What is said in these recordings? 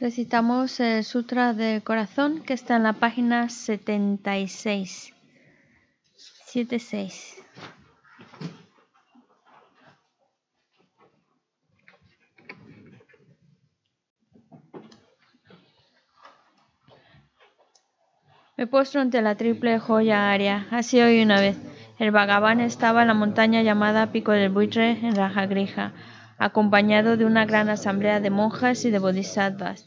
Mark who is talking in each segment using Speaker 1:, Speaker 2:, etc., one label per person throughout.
Speaker 1: Recitamos el Sutra del Corazón que está en la página 76. 76. Me postro ante la triple joya aria. Así hoy una vez. El Bhagavan estaba en la montaña llamada Pico del Buitre en Rajagrija acompañado de una gran asamblea de monjas y de bodhisattvas.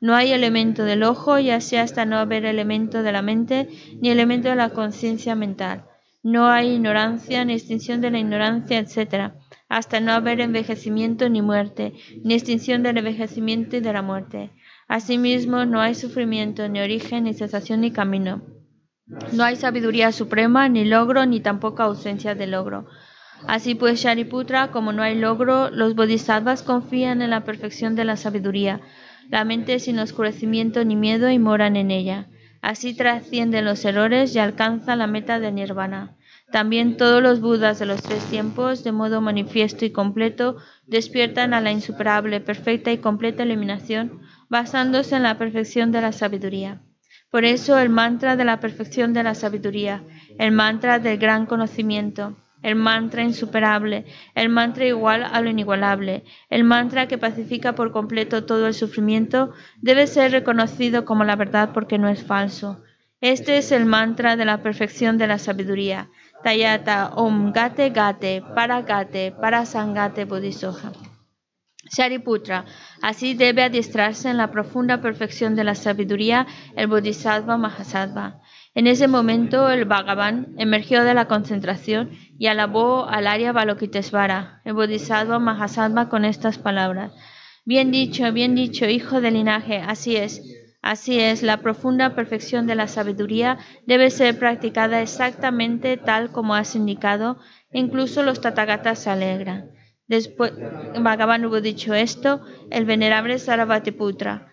Speaker 1: No hay elemento del ojo, ya sea hasta no haber elemento de la mente, ni elemento de la conciencia mental. No hay ignorancia, ni extinción de la ignorancia, etc., hasta no haber envejecimiento ni muerte, ni extinción del envejecimiento y de la muerte. Asimismo, no hay sufrimiento, ni origen, ni sensación, ni camino. No hay sabiduría suprema, ni logro, ni tampoco ausencia de logro. Así pues, Shariputra, como no hay logro, los bodhisattvas confían en la perfección de la sabiduría la mente sin oscurecimiento ni miedo y moran en ella. Así trascienden los errores y alcanzan la meta de nirvana. También todos los Budas de los tres tiempos, de modo manifiesto y completo, despiertan a la insuperable, perfecta y completa iluminación, basándose en la perfección de la sabiduría. Por eso el mantra de la perfección de la sabiduría, el mantra del gran conocimiento, el mantra insuperable, el mantra igual a lo inigualable, el mantra que pacifica por completo todo el sufrimiento, debe ser reconocido como la verdad porque no es falso. Este es el mantra de la perfección de la sabiduría. Tayata Om Gate Gate Para Gate Para Sangate Bodhisoja. Shariputra, así debe adiestrarse en la profunda perfección de la sabiduría el Bodhisattva Mahasattva. En ese momento el Bhagavan emergió de la concentración y alabó al Arya Balokitesvara, el Bodhisattva Mahasattva, con estas palabras. Bien dicho, bien dicho, hijo del linaje, así es. Así es, la profunda perfección de la sabiduría debe ser practicada exactamente tal como has indicado, incluso los tatagatas se alegran. Después, Bhagavan hubo dicho esto, el venerable Sarabhatiputra,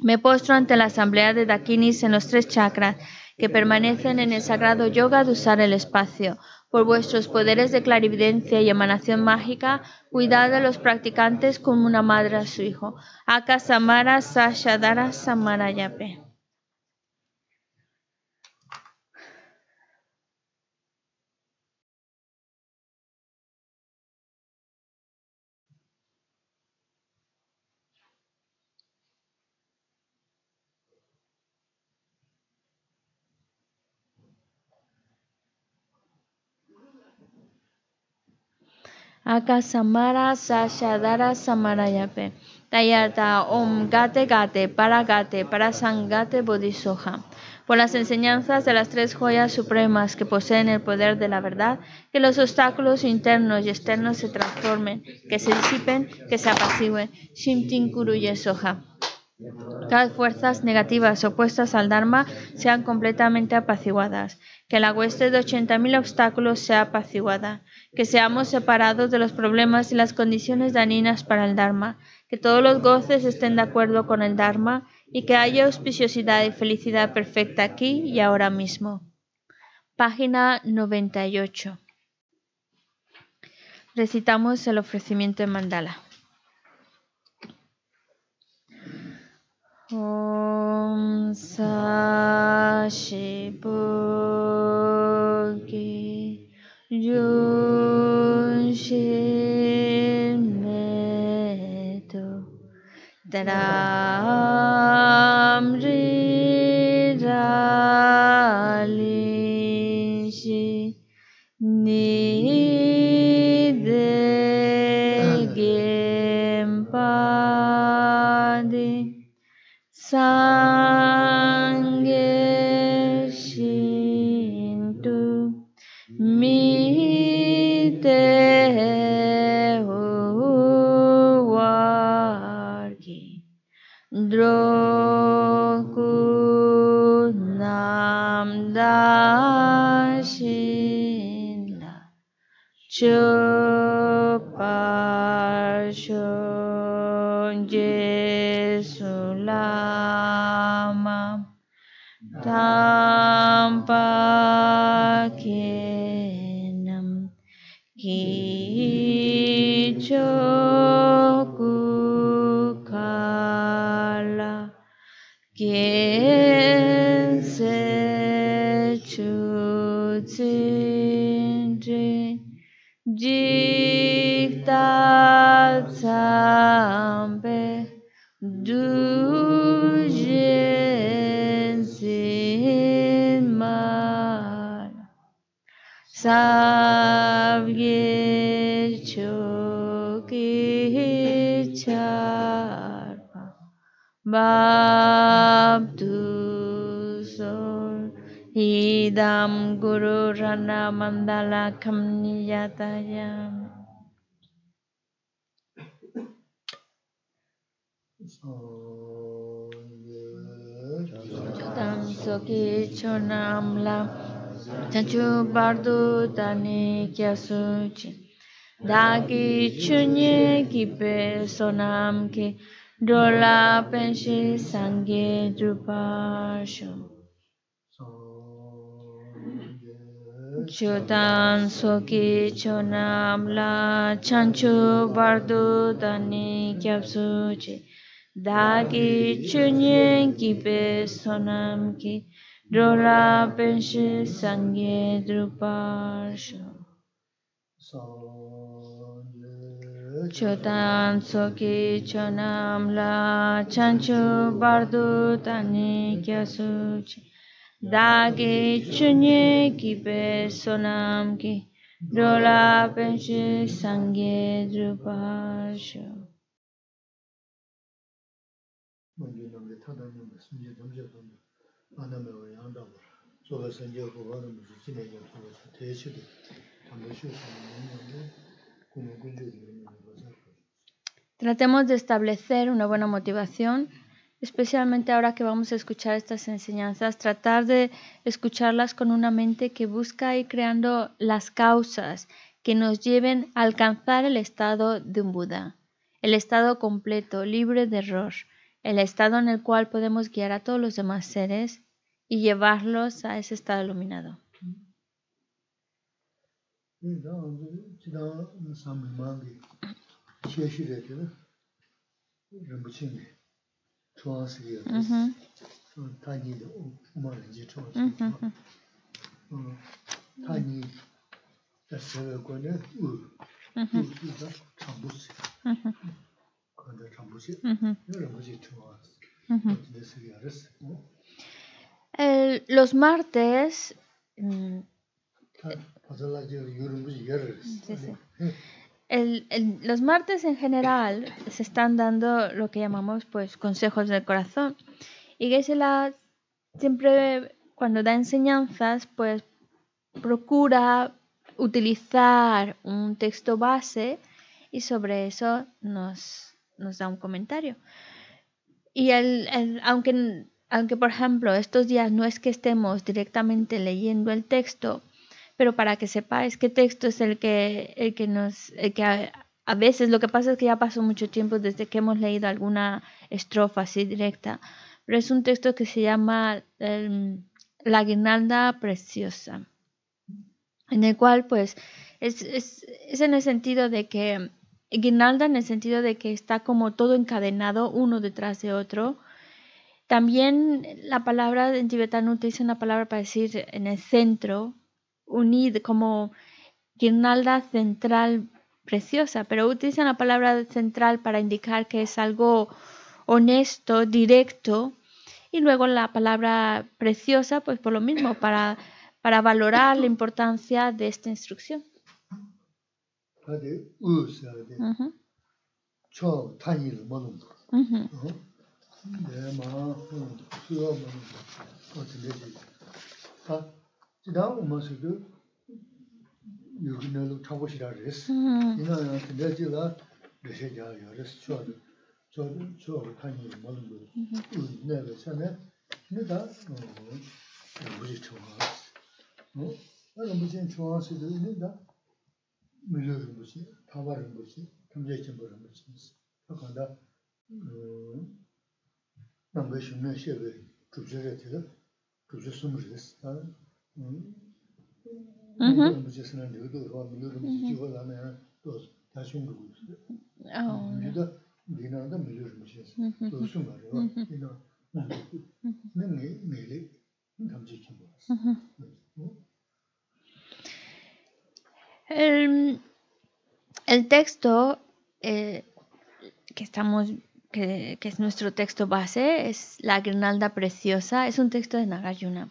Speaker 1: Me postro ante la asamblea de Dakinis en los tres chakras que permanecen en el sagrado yoga de usar el espacio. Por vuestros poderes de clarividencia y emanación mágica, cuidad a los practicantes como una madre a su hijo. Aka Samara Sashadara Samarayape. Akasamara Sashadara Samarayape. Tayata Om Gate Gate Para Gate Para Sangate Bodhisoja. Por las enseñanzas de las tres joyas supremas que poseen el poder de la verdad, que los obstáculos internos y externos se transformen, que se disipen, que se apacigüen. Shimtin Kuruye Soja. Las fuerzas negativas opuestas al Dharma sean completamente apaciguadas, que la hueste de 80.000 obstáculos sea apaciguada, que seamos separados de los problemas y las condiciones dañinas para el Dharma, que todos los goces estén de acuerdo con el Dharma y que haya auspiciosidad y felicidad perfecta aquí y ahora mismo. Página 98. Recitamos el ofrecimiento de mandala. ॐ सा शिपोगे योशे में तो दराम रे sangue shinto mi te wargi droku nam da shin la babdu sol idam guru rana mandala kamniyatayam Chotam soki chonam lam Chanchu bardu dani kyasuchi. Dagi chunye kipe sonam ki 졸라펜시 상게 주파쇼 Chutan soki chonam la chanchu bardu dani kyapsu che dagi chunyen ki pe sonam ki dola penshi sangye drupasho. So. Chotan tsoki chonam la chanchu bardu tani kyasu chi. Dagi chunye kipe sonam ki. Rola penshi sangye drupasho.
Speaker 2: Mungi namde tata nyamde sunje dhamje dhamde. Aname wa yandamara. Soga sanje huwa dhamde jine jine soga su techi de. Tambe shu sanam nyamde kumu kunju dhamde.
Speaker 1: Tratemos de establecer una buena motivación, especialmente ahora que vamos a escuchar estas enseñanzas, tratar de escucharlas con una mente que busca ir creando las causas que nos lleven a alcanzar el estado de un Buda, el estado completo, libre de error, el estado en el cual podemos guiar a todos los demás seres y llevarlos a ese estado iluminado.
Speaker 2: 切续的，觉得忍不住的，冲上去的，嗯，嗯，他你的五毛人就冲上去了，嗯，他你在社会观念恶，
Speaker 1: 嗯哼，
Speaker 2: 就是唱不起，
Speaker 1: 嗯哼，
Speaker 2: 观念唱不起，
Speaker 1: 嗯哼，
Speaker 2: 那忍不住冲上去，
Speaker 1: 嗯哼，
Speaker 2: 那是个儿子，嗯。
Speaker 1: El, los martes, mm, sí, sí. El, los martes en general se están dando lo que llamamos pues consejos del corazón. Y Gesela siempre cuando da enseñanzas pues procura utilizar un texto base y sobre eso nos, nos da un comentario. Y el, el, aunque aunque por ejemplo estos días no es que estemos directamente leyendo el texto, pero para que sepáis qué texto es el que, el que nos, el que a, veces lo que pasa es que ya pasó mucho tiempo desde que hemos leído alguna estrofa así directa, pero es un texto que se llama um, La guirnalda preciosa, en el cual pues es, es, es en el sentido de que guirnalda en el sentido de que está como todo encadenado uno detrás de otro, también la palabra en tibetano utiliza una palabra para decir en el centro, unid, como guirnalda central preciosa, pero utiliza la palabra central para indicar que es algo honesto, directo, y luego la palabra preciosa, pues por lo mismo, para, para valorar la importancia de esta instrucción. Uh -huh. Uh 수요 뭐 어떻게 되지? 아, 지난 뭐서도 여기는 타고시라 그랬어. 이나 근데 제가 레세자 열었어. 저 저, 타니 뭐는 거. 내가 전에 내가 어 무지 좋아. 어? 내가 무지 좋아서도 내가 밀려는 거지. 타바는 거지. 감정이 좀 버는 거지. 그러니까 어 nāmbē shūmē shēbē chūpshē rē tēdā, chūpshē sūm rē sī tā, nāmbē shē sī nā rē dō rō, El, el texto eh, que estamos que, es nuestro texto base, es La Grinalda Preciosa, es un texto de Nagarjuna.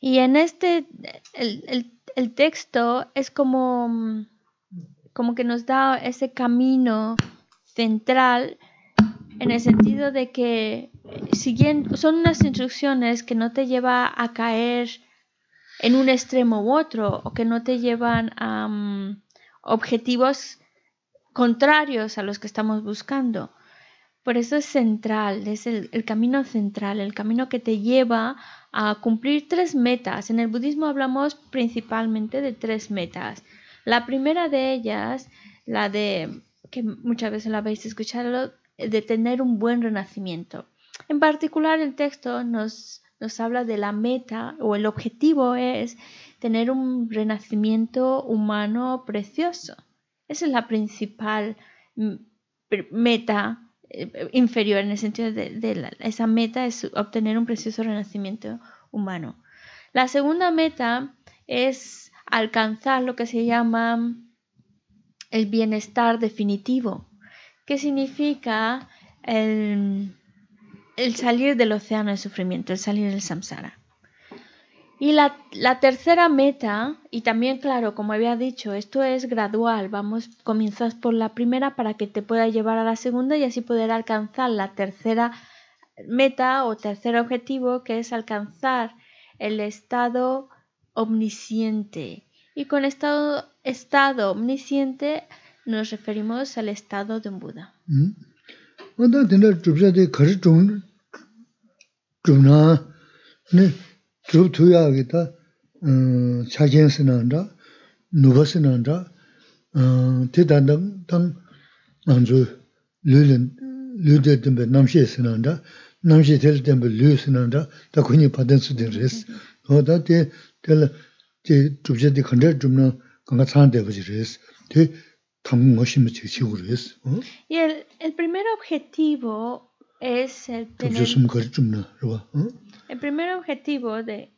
Speaker 1: Y en este, el, el texto es como, como que nos da ese camino central en el sentido de que siguiendo, son unas instrucciones que no te lleva a caer en un extremo u otro o que no te llevan a mm, objetivos contrarios a los que estamos buscando. Por eso es central, es el, camino central, el camino que te lleva a cumplir tres metas. En el budismo hablamos principalmente de tres metas. La primera de ellas, la de, que muchas veces la habéis escuchado, de tener un buen renacimiento. En particular el texto nos, nos habla de la meta o el objetivo es tener un renacimiento humano precioso. Esa es la principal mm, meta inferior en el sentido de, esa meta es obtener un precioso renacimiento humano. La segunda meta es alcanzar lo que se llama el bienestar definitivo, que significa el salir del océano de sufrimiento, el salir del samsara. Y la, tercera meta, y también claro, como había dicho, esto es gradual, vamos, comienzas por la primera para que te pueda llevar a la segunda y así poder alcanzar la tercera meta o tercer objetivo, que es alcanzar el estado omnisciente. Y con estado, estado omnisciente nos referimos al estado de un Buda. Mm.
Speaker 2: dhruv thuyaa ki ta chajen sinanda, nuba sinanda, ti dandang tang anzu lulin, lulde dhimbe namshe sinanda, namshe tel dhimbe lu sinanda, ta kuni padan sudin res. Oda ti tel ti dhubje di khandar dhubna kanga tsaan res, ti tamu ngoshima chik chigu res.
Speaker 1: Y el, el primer objetivo es el
Speaker 2: tener... Dhubje sumkari dhubna, rwa.
Speaker 1: El primer objetivo de,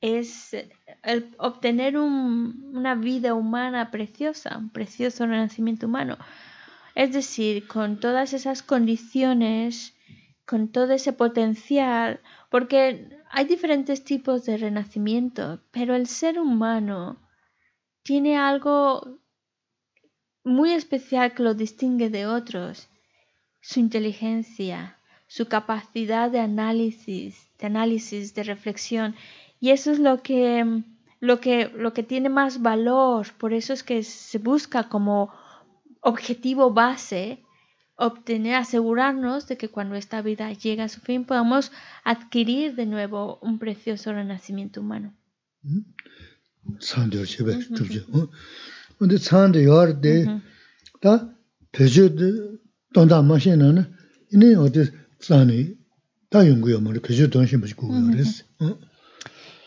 Speaker 1: es el obtener una vida humana preciosa, un precioso renacimiento humano. Es decir, con todas esas condiciones, con todo ese potencial, porque hay diferentes tipos de renacimiento, pero el ser humano tiene algo muy especial que lo distingue de otros, su inteligencia, su capacidad de análisis, de análisis, de reflexión. Y eso es lo que, lo que, lo que tiene más valor, por eso es que se busca como objetivo base obtener, asegurarnos de que cuando esta vida llegue a su fin podamos adquirir de nuevo un precioso renacimiento humano.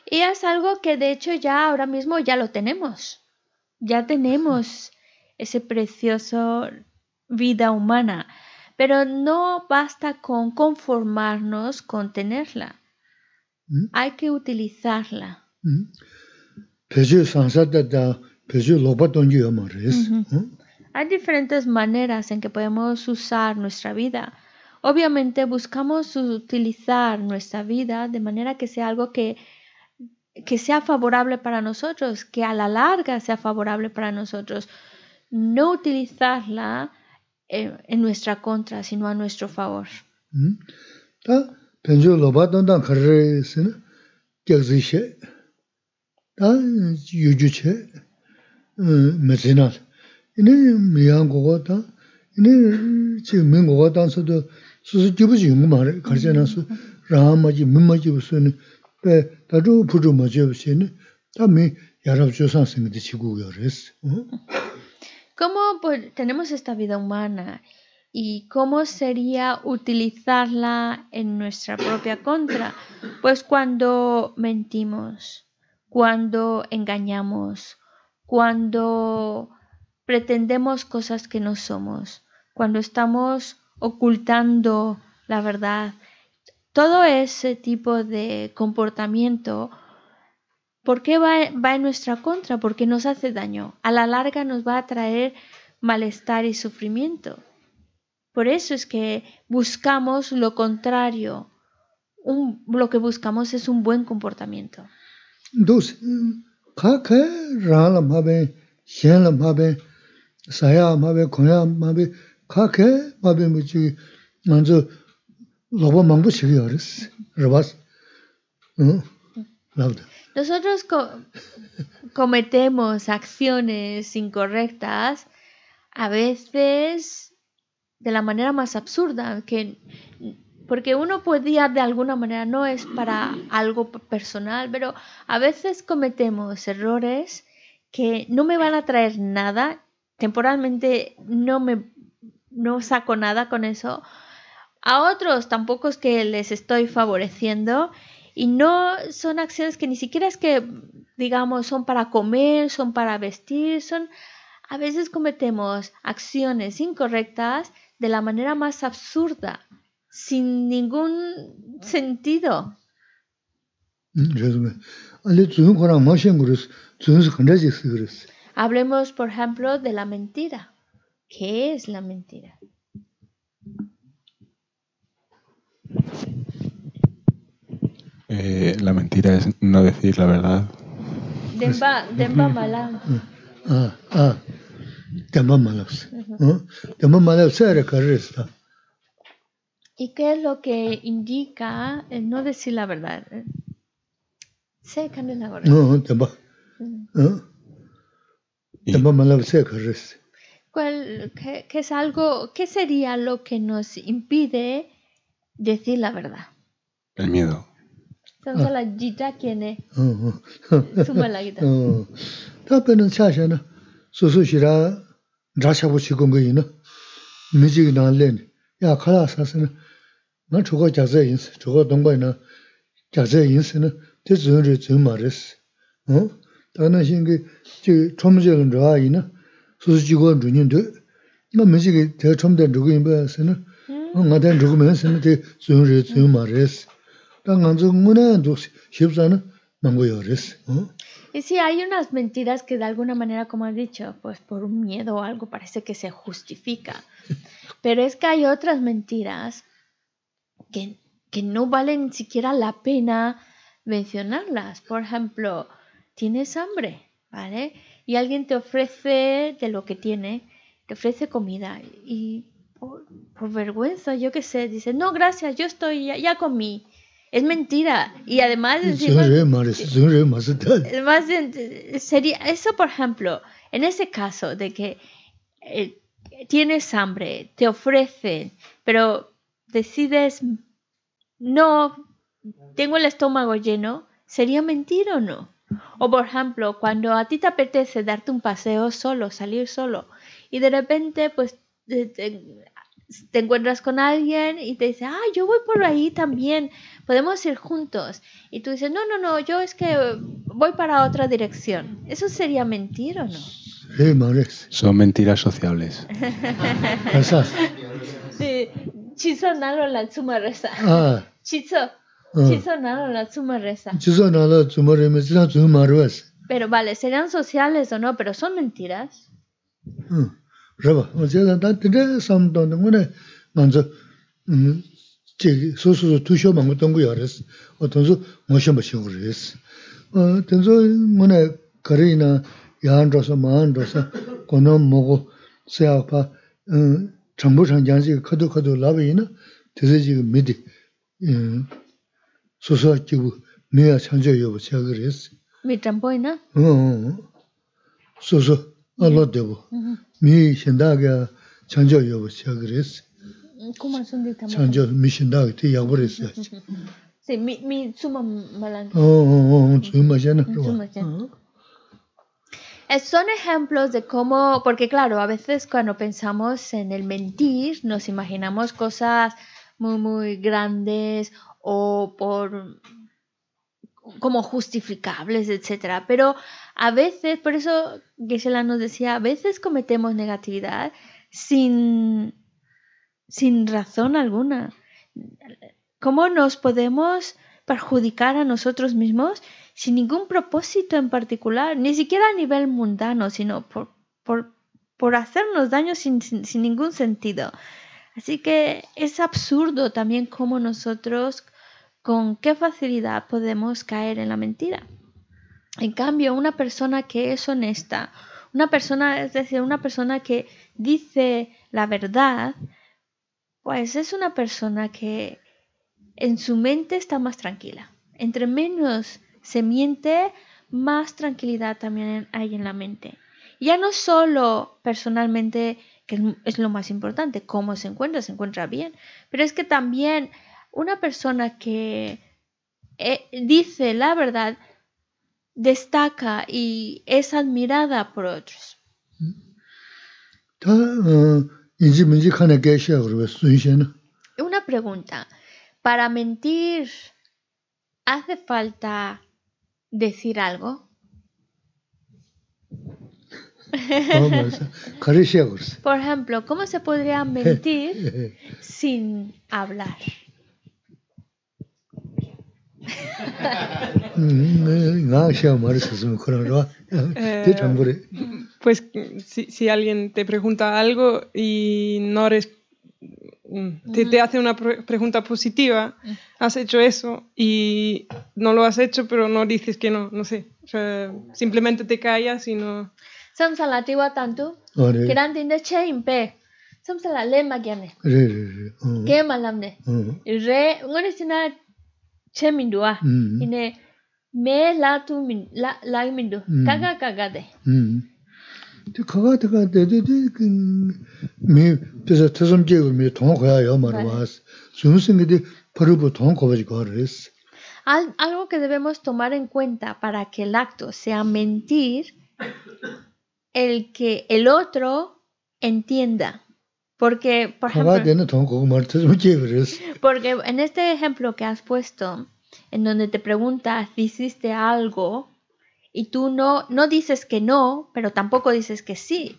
Speaker 1: Y es algo que de hecho ya ahora mismo ya lo tenemos. Ya tenemos ese precioso vida humana. Pero no basta con conformarnos con tenerla. Hay que utilizarla. Hay diferentes maneras en que podemos usar nuestra vida. Obviamente buscamos utilizar nuestra vida de manera que sea algo que, que sea favorable para nosotros, que a la larga sea favorable para nosotros. No utilizarla en, en nuestra contra, sino a nuestro favor.
Speaker 2: Singi di chigu yo res.
Speaker 1: ¿Cómo tenemos esta vida humana y cómo sería utilizarla en nuestra propia contra? Pues cuando mentimos, cuando engañamos, cuando pretendemos cosas que no somos, cuando estamos ocultando la verdad. Todo ese tipo de comportamiento, ¿por qué va, en nuestra contra? Porque nos hace daño. A la larga nos va a traer malestar y sufrimiento. Por eso es que buscamos lo contrario. lo que buscamos es un buen comportamiento.
Speaker 2: Dos,
Speaker 1: Nosotros co- cometemos acciones incorrectas a veces de la manera más absurda, que porque uno podía de alguna manera, no es para algo personal, pero a veces cometemos errores que no me van a traer nada, temporalmente no me no saco nada con eso. A otros tampoco es que les estoy favoreciendo y no son acciones que ni siquiera es que digamos son para comer, son para vestir, son a veces cometemos acciones incorrectas de la manera más absurda, sin ningún sentido. Hablemos, por ejemplo, de la mentira. ¿Qué es la mentira?
Speaker 3: Eh, la mentira es no decir la verdad.
Speaker 1: Demba, demba mala.
Speaker 2: ā, ā, dāmbā mā lāp sī. Dāmbā mā lāp sā rā kā rīs tā.
Speaker 1: ¿Y qué es lo que indica el no decir la verdad? No es la verdad.
Speaker 3: Y,
Speaker 2: Dāmbā mā lāp sā kā rīs.
Speaker 1: ¿Cuál, qué, qué es algo, qué sería lo que nos impide decir la verdad?
Speaker 3: el miedo.
Speaker 1: Entonces la gita quién es, suma la.
Speaker 2: Tā pēnā chā shā na, sū sū shī rā, rā chā pū chī gōng gā yī na, nī, yā khā rā sā sī na, jā zē yīn sī, chū gā dōng bā yī na, jā zē yīn sī na, tē zū rī zū mā rī sī. Tā nā shī ngī, chī chōm jē gā
Speaker 1: Y sí, hay unas mentiras que de alguna manera, como has dicho, pues por un miedo o algo parece que se justifica. Pero es que hay otras mentiras que, que no valen siquiera la pena mencionarlas. Por ejemplo, tienes hambre, ¿vale? Y alguien te ofrece de lo que tiene, te ofrece comida y por, por vergüenza, yo qué sé, dice, no, gracias, yo estoy, ya, ya comí. Es mentira. Y además...
Speaker 2: Zhūng
Speaker 1: encima-
Speaker 2: rī mā rī sī, zhūng rī mā sī tā.
Speaker 1: más en- sería eso, por ejemplo, en ese caso de que eh, tienes hambre, te ofrecen, pero decides no, tengo el estómago lleno, ¿sería mentira o no? O por ejemplo, cuando a ti te apetece darte un paseo solo, salir solo, y de repente pues te, te- te encuentras con alguien y te dice, ah, yo voy por ahí también, podemos ir juntos. Y tú dices, no, no, no, yo es que voy para otra dirección. ¿Eso sería mentir o no?
Speaker 2: Rī sī.
Speaker 3: Son mentiras sociables.
Speaker 1: Sí, chizo nalo la.
Speaker 2: Ā,
Speaker 1: Chizo, Pero vale, serían sociales o no, pero son mentiras.
Speaker 2: Na tē sī chī kī mī tī sū sū chī gu mī yā chāng chō yō bā chā gu rī sī.
Speaker 1: Mi trampoina.
Speaker 2: sō sō, ā lō tēpō, mī shindā kia chāngchō yōpa chā kī rēs,
Speaker 1: ¿Cómo es un dictamen?
Speaker 2: chāngchō mī shindā kia tī yāpa rēs yā chī.
Speaker 1: Sí, mi, mi suma malan.
Speaker 2: ā, ā, ā, tsū mā shā na
Speaker 1: Tsū mā
Speaker 2: rō.
Speaker 1: shā. Eh, Son ejemplos de cómo, porque claro, a veces cuando pensamos en el mentir, nos imaginamos cosas muy, muy grandes o por como justificables, etcétera. Pero a veces, por eso Gisela nos decía, a veces cometemos negatividad sin, sin razón alguna. ¿Cómo nos podemos perjudicar a nosotros mismos sin ningún propósito en particular? Ni siquiera a nivel mundano, sino por, por, por hacernos daño sin, sin, sin ningún sentido. Así que es absurdo también cómo nosotros, con qué facilidad podemos caer en la mentira. En cambio, una persona que es honesta, una persona, es decir, una persona que dice la verdad, pues es una persona que en su mente está más tranquila. Entre menos se miente, más tranquilidad también hay en la mente. Ya no solo personalmente, que es lo más importante, cómo se encuentra, se encuentra bien, pero es que también una persona que eh, dice la verdad destaca y es admirada por otros. Una pregunta. Para mentir, ¿hace falta decir algo? Por ejemplo, ¿cómo se podría mentir sin hablar?
Speaker 4: Pues si, si, alguien te pregunta algo y no eres, te, te, hace una pregunta positiva, has hecho eso y no lo has hecho, pero no dices que no, no sé. O sea, simplemente te callas y no.
Speaker 1: Samsalatiwa tanto, que de che impe. Samsala le magyane. ¿Qué malamne? Re, ngone che mindua ine me la tu la la mindu kaga kaga de.
Speaker 2: De kaga kaga de de de me pesa tsom je me thong khoya yo mar was sum sing de paru bo thong ko ji kor es.
Speaker 1: Algo que debemos tomar en cuenta para que el acto sea mentir el que el otro entienda porque, por ejemplo, porque en este ejemplo que has puesto, en donde te preguntas si hiciste algo y tú no, no dices que no, pero tampoco dices que sí,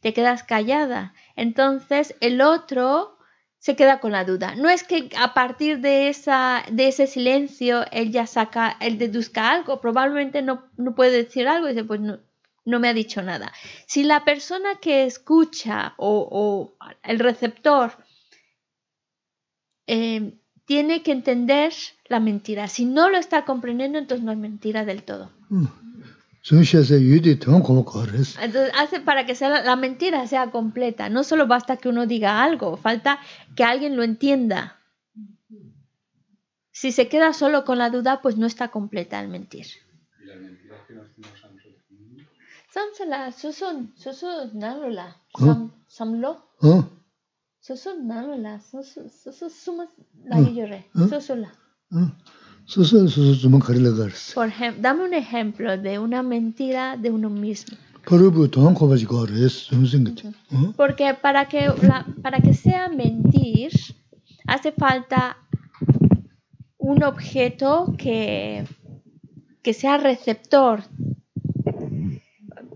Speaker 1: te quedas callada. Entonces el otro se queda con la duda. No es que a partir de, esa, de ese silencio él ya saca, él deduzca algo, probablemente no, no puede decir algo y dice, pues no, no me ha dicho nada. Si la persona que escucha o, el receptor eh, tiene que entender la mentira, si no lo está comprendiendo, entonces no es mentira del todo. Mm. Entonces hace para que sea la mentira sea completa. No solo basta que uno diga algo, falta que alguien lo entienda. Si se queda solo con la duda, pues no está completa el mentir. Samsala susun susu nalola sam samlo. Susu nalola susu susu suma lagi yore susu la
Speaker 2: susu susu suma karila garis
Speaker 1: por ejemplo dame un ejemplo de una mentira de uno mismo. Porque para que la, para que sea mentir hace falta un objeto que que sea receptor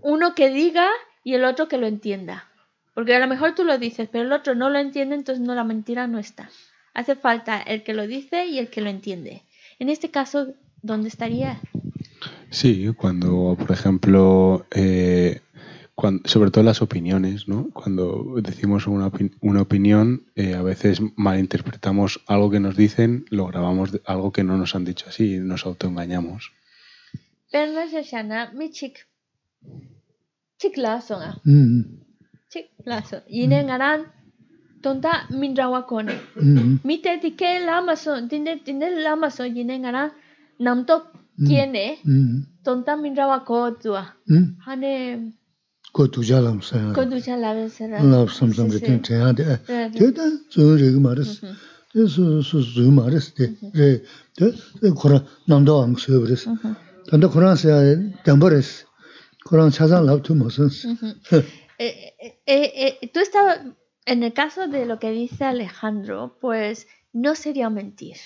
Speaker 1: uno que diga y el otro que lo entienda. Porque a lo mejor tú lo dices, pero el otro no lo entiende, entonces no la mentira no está. Hace falta el que lo dice y el que lo entiende. En este caso, ¿dónde estaría?
Speaker 3: Sí, cuando, por ejemplo, eh, sobre todo las opiniones, ¿no? Cuando decimos una, una opinión, eh, a veces malinterpretamos algo que nos dicen, lo grabamos algo que no nos han dicho así y nos autoengañamos.
Speaker 1: Pero no es chik la songa mm, mm. chik la so yine ngaran tonta minrawa kone mite mm, dike lama so dinde dinde lama so yine ngaran namto kiene tonta minrawa ko tuwa hane
Speaker 2: ko tuja lam sa
Speaker 1: ko tuja lam sa
Speaker 2: la sam sam ge tin te ade te da zu re ge maris mm-hmm. su su zu maris de. Mm-hmm. Re de kora namdo am so beres mm-hmm. tanda kora sa dambares dang bo res
Speaker 1: tú estabas, en el caso de lo que dice Alejandro, pues no sería mentir.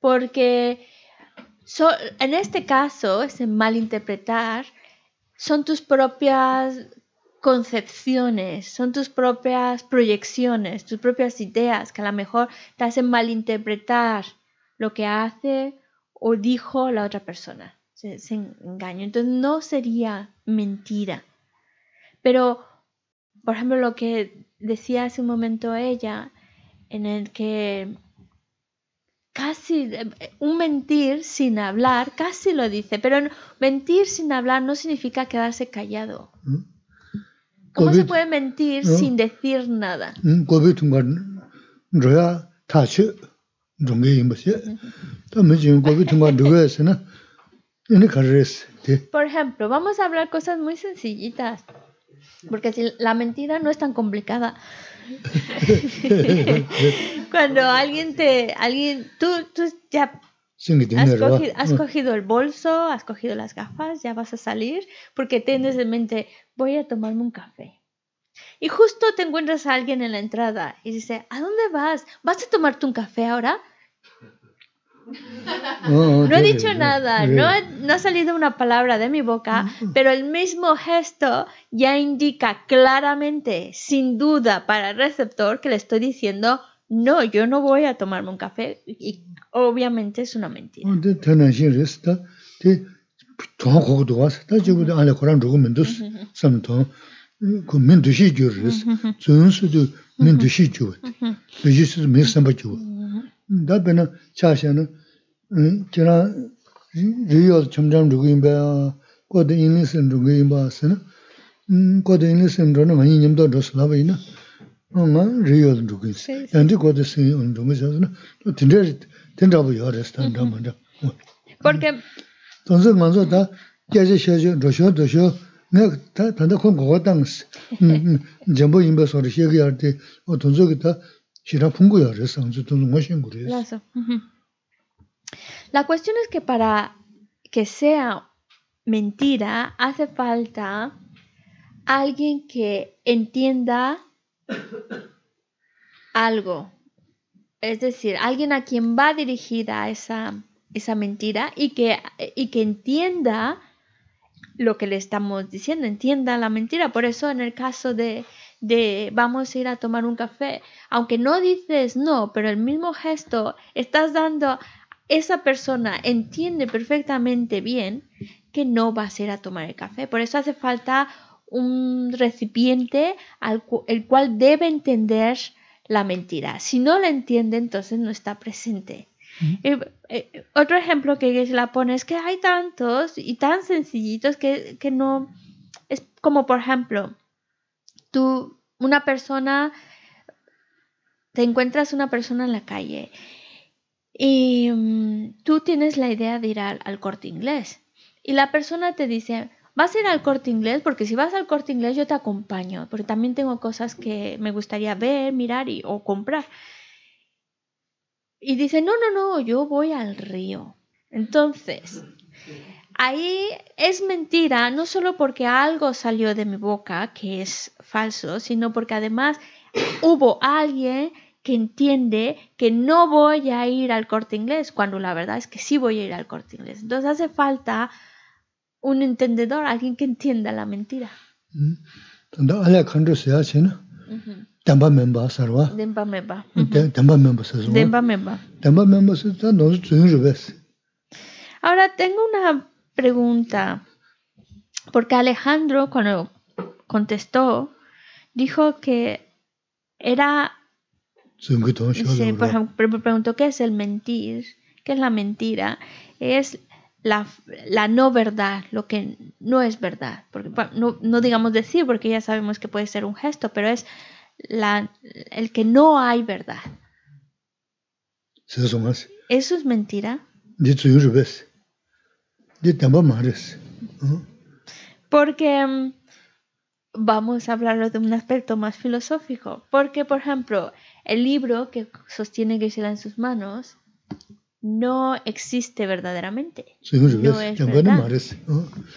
Speaker 1: Porque en este caso, ese malinterpretar, son tus propias concepciones, son tus propias proyecciones, tus propias ideas que a lo mejor te hacen malinterpretar lo que hace o dijo la otra persona se, engaño. Entonces no sería mentira. Pero, por ejemplo, lo que decía hace un momento ella, en el que casi eh, un mentir sin hablar, casi lo dice, pero no- mentir sin hablar no significa quedarse callado.
Speaker 2: 응?
Speaker 1: ¿Cómo se puede mentir
Speaker 2: ¿no?
Speaker 1: sin decir nada? Por ejemplo, vamos a hablar cosas muy sencillitas. Porque si la mentira no es tan complicada. Cuando alguien te. alguien Tú, tú ya. Has cogido, has cogido el bolso, has cogido las gafas, ya vas a salir. Porque tienes en mente, voy a tomarme un café. Y justo te encuentras a alguien en la entrada y dice, ¿a dónde vas? ¿Vas a tomarte un café ahora? No he dicho nada, no, ha- no ha salido una palabra de mi boca, pero el mismo gesto ya indica claramente, sin duda, para el receptor que le estoy diciendo, no, yo no voy a tomarme un café. Y obviamente es una mentira.
Speaker 2: 근데 태난신 레스다 데 통화 고도 와서 다 지구도 안에 고란 누구 민도스 삼도 그 민도시 줄스 전수도 민도시 줄 비지스 미스amba 줄 다베나 차샤는 응 제가 리얼 점점 누구 임바 거기 인리슨 누구 임바스는 음 거기 인리슨 저는 많이 님도 dost라바이나 엄마 리얼 누구 있어
Speaker 1: Sí, sí.
Speaker 2: 근데 거기 쓰는 누구 있어서는 또 딘데 딘다고 요레스 단다만다
Speaker 1: Porque
Speaker 2: 동서 먼저 다 깨지 셔져 도셔 도셔 내가 다 단다 콘 거가 당스 음 전부 임바 소리 시기할 때어 동서가 다 시라 풍고야 그래서 아주 돈 멋인 거래
Speaker 1: Lazo. La cuestión es que para que sea mentira hace falta alguien que entienda algo. Es decir, alguien a quien va dirigida esa, esa mentira y que, y que entienda lo que le estamos diciendo, entienda la mentira. Por eso en el caso de, de vamos a ir a tomar un café, aunque no dices no, pero el mismo gesto estás dando, esa persona entiende perfectamente bien que no vas a ir a tomar el café. Por eso hace falta un recipiente al cu- el cual debe entender la mentira. Si no la entiende, entonces no está presente. Eh, eh, otro ejemplo que se la pone es que hay tantos y tan sencillitos que, que no... Es como, por ejemplo, tú, una persona, te encuentras una persona en la calle y mm, tú tienes la idea de ir al, al corte inglés y la persona te dice, vas a ir al corte inglés porque si vas al corte inglés yo te acompaño, porque también tengo cosas que me gustaría ver, mirar y, o comprar. Y dice, no, no, no, yo voy al río. Entonces, ahí es mentira, no solo porque algo salió de mi boca, que es falso, sino porque además hubo alguien que entiende que no voy a ir al corte inglés, cuando la verdad es que sí voy a ir al corte inglés. Entonces hace falta un entendedor, alguien que entienda la mentira.
Speaker 2: sia chena tamba memba sarwa
Speaker 1: Demba meba.
Speaker 2: tamba memba sarwa memba. No rubes
Speaker 1: Ahora tengo una pregunta, porque Alejandro cuando contestó dijo que era, se, por
Speaker 2: lo
Speaker 1: ejemplo, pre- preguntó qué es el mentir, qué es la mentira, es la, la no verdad, lo que no es verdad, porque no, no digamos decir, porque ya sabemos que puede ser un gesto, pero es la, el que no hay verdad. ¿Eso es mentira? Porque mm, vamos a hablarlo de un aspecto más filosófico. Porque, por ejemplo, el libro que sostiene Gisela en sus manos no existe verdaderamente. No es verdad.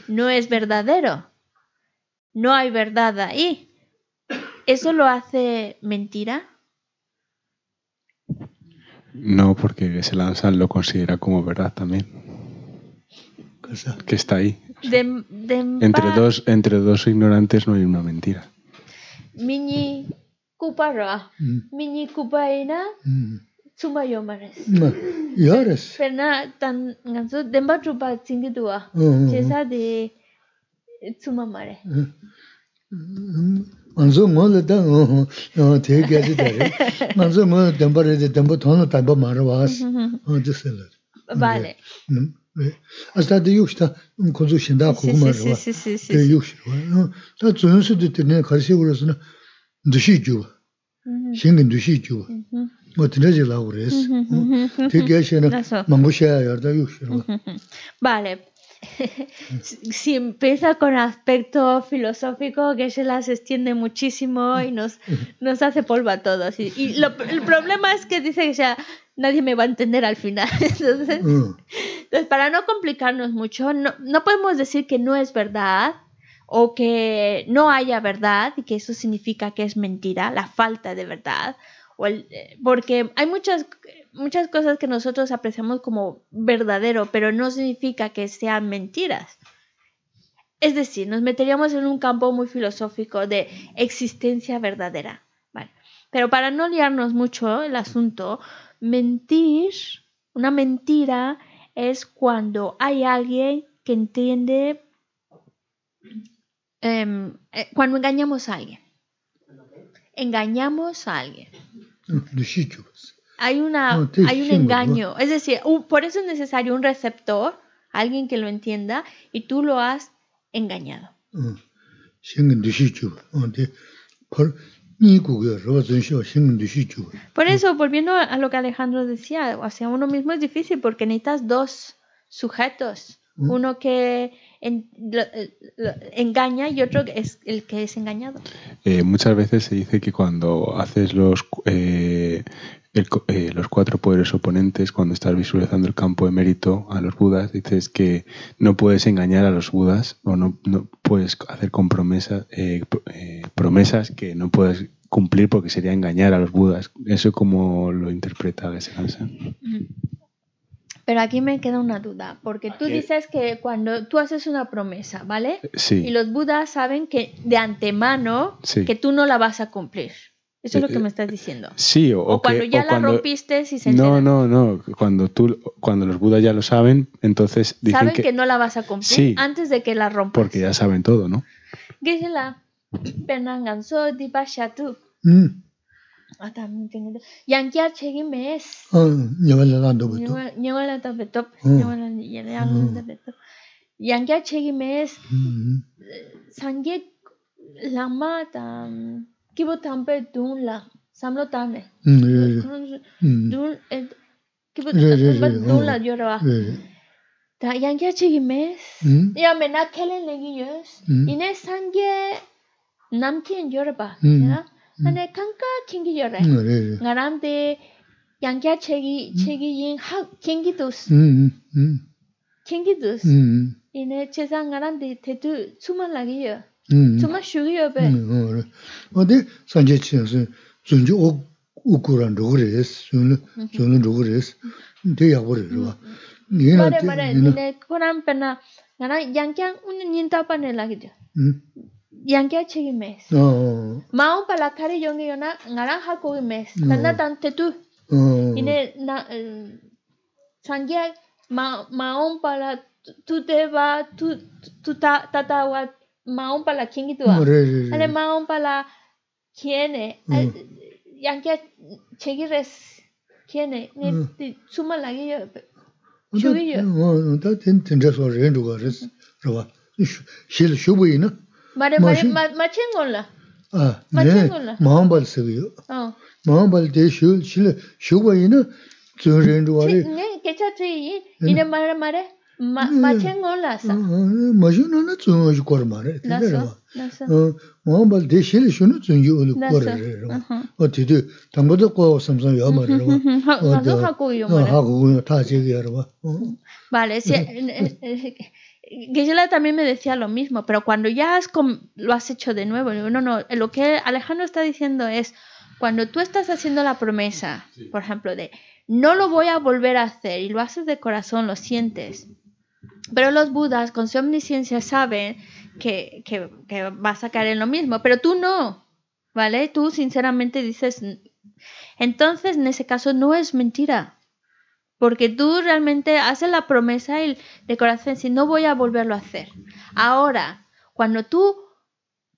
Speaker 1: No es verdadero. No hay verdad ahí. ¿Eso lo hace mentira?
Speaker 3: No, porque se lanzan lo considera como verdad también, que está ahí.
Speaker 1: De, de
Speaker 3: Entre dos, entre dos ignorantes no hay una mentira.
Speaker 1: Mini kupa ra mini kupa ina tsuma yo mares
Speaker 2: yo res
Speaker 1: perna tan nganzo demba chupa
Speaker 2: chingi duwa
Speaker 1: chesa de tsuma mare
Speaker 2: 만조 몰다 어 되게 해도 돼. 만조 뭐 담바레 담보 돈을 담보 말아 와스.
Speaker 1: 어
Speaker 2: 됐어요. 발레. 음. 아스타 되요스타
Speaker 1: 고조 신다 고고
Speaker 2: 말아 와. 되요스. 다 전수도 되네 가르치고 그러서는 shi ju. Mo te ne je la go res. Te ge she na
Speaker 1: Eso.
Speaker 2: ma mo she ya da yush ro.
Speaker 1: Vale. si empieza con aspecto filosófico, que se las extiende muchísimo y nos, nos hace polvo a todos. Y, y lo- el problema es que dice que sea, nadie me va a entender al final. Entonces,
Speaker 2: Mm.
Speaker 1: entonces, para no complicarnos mucho, no, no podemos decir que no es verdad o que no haya verdad y que eso significa que es mentira, la falta de verdad. O eh, porque hay muchas, muchas cosas que nosotros apreciamos como verdadero, pero no significa que sean mentiras. Es decir, nos meteríamos en un campo muy filosófico de existencia verdadera. Vale. Pero para no liarnos mucho el asunto, mentir, una mentira es cuando hay alguien que entiende, Em, eh, cuando engañamos a alguien. Engañamos a alguien. Hay, una, hay un engaño. Es decir, por eso es necesario un receptor, alguien que lo entienda, y tú lo has engañado. Por eso, volviendo a lo que Alejandro decía, hacia uno mismo es difícil porque necesitas dos sujetos uno que en- lo- lo- engaña y otro que es el que es engañado.
Speaker 3: Eh, muchas veces se dice que cuando haces los, eh, el eh, los cuatro poderes oponentes, cuando estás visualizando el campo de mérito a los budas, dices que no puedes engañar a los budas o no, no puedes hacer con promesas, eh, eh, promesas que no puedes cumplir porque sería engañar a los budas. ¿Eso como lo interpreta Geshe-Hansen?
Speaker 1: Pero aquí me queda una duda, porque tú dices que cuando tú haces una promesa, ¿vale? Y
Speaker 3: Sí,
Speaker 1: los budas saben que de antemano
Speaker 3: Sí.
Speaker 1: que tú no la vas a cumplir. Eso es lo
Speaker 3: Eh,
Speaker 1: que me estás diciendo.
Speaker 3: sí o,
Speaker 1: O,
Speaker 3: o
Speaker 1: cuando
Speaker 3: que-
Speaker 1: ya
Speaker 3: o
Speaker 1: la rompiste y se
Speaker 3: No,
Speaker 1: enteran.
Speaker 3: no, no. Cuando tú, cuando los budas ya lo saben, entonces dicen
Speaker 1: Saben
Speaker 3: que,
Speaker 1: que, no la vas a cumplir
Speaker 3: Sí.
Speaker 1: antes de que la rompas.
Speaker 3: porque ya saben todo, ¿no?
Speaker 1: Gisela, di Bashatu.
Speaker 2: 응.
Speaker 1: Ah, también tengo. Yankia chegi mes.
Speaker 2: 아, 녀발라 난도 부터.
Speaker 1: Nyawala ta betop.
Speaker 2: Mm.
Speaker 1: Nyawala yang ta betop. Yankia chegi mes.
Speaker 2: 응.
Speaker 1: Sangye lama ta. Kibo tampe dun la. Samlo tane.
Speaker 2: 응. 예. 응.
Speaker 1: Dun. Kibo
Speaker 2: Re, re, re,
Speaker 1: dun
Speaker 2: oh.
Speaker 1: la yorwa.
Speaker 2: 예.
Speaker 1: Ta yankia chegi mes.
Speaker 2: 응.
Speaker 1: Ya me na kelen legi yos.
Speaker 2: Mm.
Speaker 1: Ine sangye namkien yorba.
Speaker 2: Mm.
Speaker 1: Ya. Ane kanka kingi yorre.
Speaker 2: 응. 예.
Speaker 1: ngaramde yangya chegi chegi yin ha kingi dus
Speaker 2: 응. 응.
Speaker 1: kingi dus
Speaker 2: 응.
Speaker 1: ine chesa ngaramde tetu tsuma lagi yo
Speaker 2: 응.
Speaker 1: tsuma shugi yo be
Speaker 2: 응. 어디 산제 치에서 존주 오 우쿠란 로그레스. 존 존 로그레스. 대야 버려. 니는
Speaker 1: mare mare ine koram pena ngara yangya un nyinta pa ne lagi yo
Speaker 2: 응.
Speaker 1: yankia chegi mes. Maung pala kari yongi yona ngarang hakogi mes. Tanda tan tetu. Ine na changia maung pala tuteba tuta tatawa maung pala kingi
Speaker 2: tuwa.
Speaker 1: Ale maung pala kiene yankia chegi res
Speaker 2: kiene
Speaker 1: ne tsuma lagi yo.
Speaker 2: Chugi
Speaker 1: yo. Ta ten
Speaker 2: tenja so rin duwa res. Rawa. Shil shubu ina. 그랬어. 그러봐. 실 쇼부이나?
Speaker 1: Mare
Speaker 2: Mashi-
Speaker 1: mare ma machengon la.
Speaker 2: 아, 네.
Speaker 1: 맞춘
Speaker 2: 마음발 쓰고요.
Speaker 1: Oh.
Speaker 2: 마음발 대실 실 쇼부이나? 저 렌도가
Speaker 1: Chi-
Speaker 2: 그래.
Speaker 1: Ne kecha tri ine mare mare ma
Speaker 2: Mm.
Speaker 1: machengon la
Speaker 2: 어,
Speaker 1: sa.
Speaker 2: 마시나나 저 거를 말해.
Speaker 1: Naso.
Speaker 2: 그래요.
Speaker 1: Naso.
Speaker 2: 어, 마음발 대실 쇼는 전지 오늘
Speaker 1: Naso.
Speaker 2: 거를.
Speaker 1: Uh-huh.
Speaker 2: 어, 뒤도 당보도 거 삼삼 요 말이야.
Speaker 1: Ha- naso hago yo
Speaker 2: 어,
Speaker 1: mare.
Speaker 2: 하고 다 제기 알아 봐. 어.
Speaker 1: Vale, sí. eh, eh, Gisela también me decía lo mismo, pero cuando ya has com- lo has hecho de nuevo, no, lo que Alejandro está diciendo es, cuando tú estás haciendo la promesa, por ejemplo, de no lo voy a volver a hacer y lo haces de corazón, lo sientes, pero los budas con su omnisciencia saben que, que, que vas a caer en lo mismo, pero tú no, ¿vale? Tú sinceramente dices, entonces en ese caso no es mentira. Porque tú realmente haces la promesa y de corazón, si no voy a volverlo a hacer. Ahora, cuando tú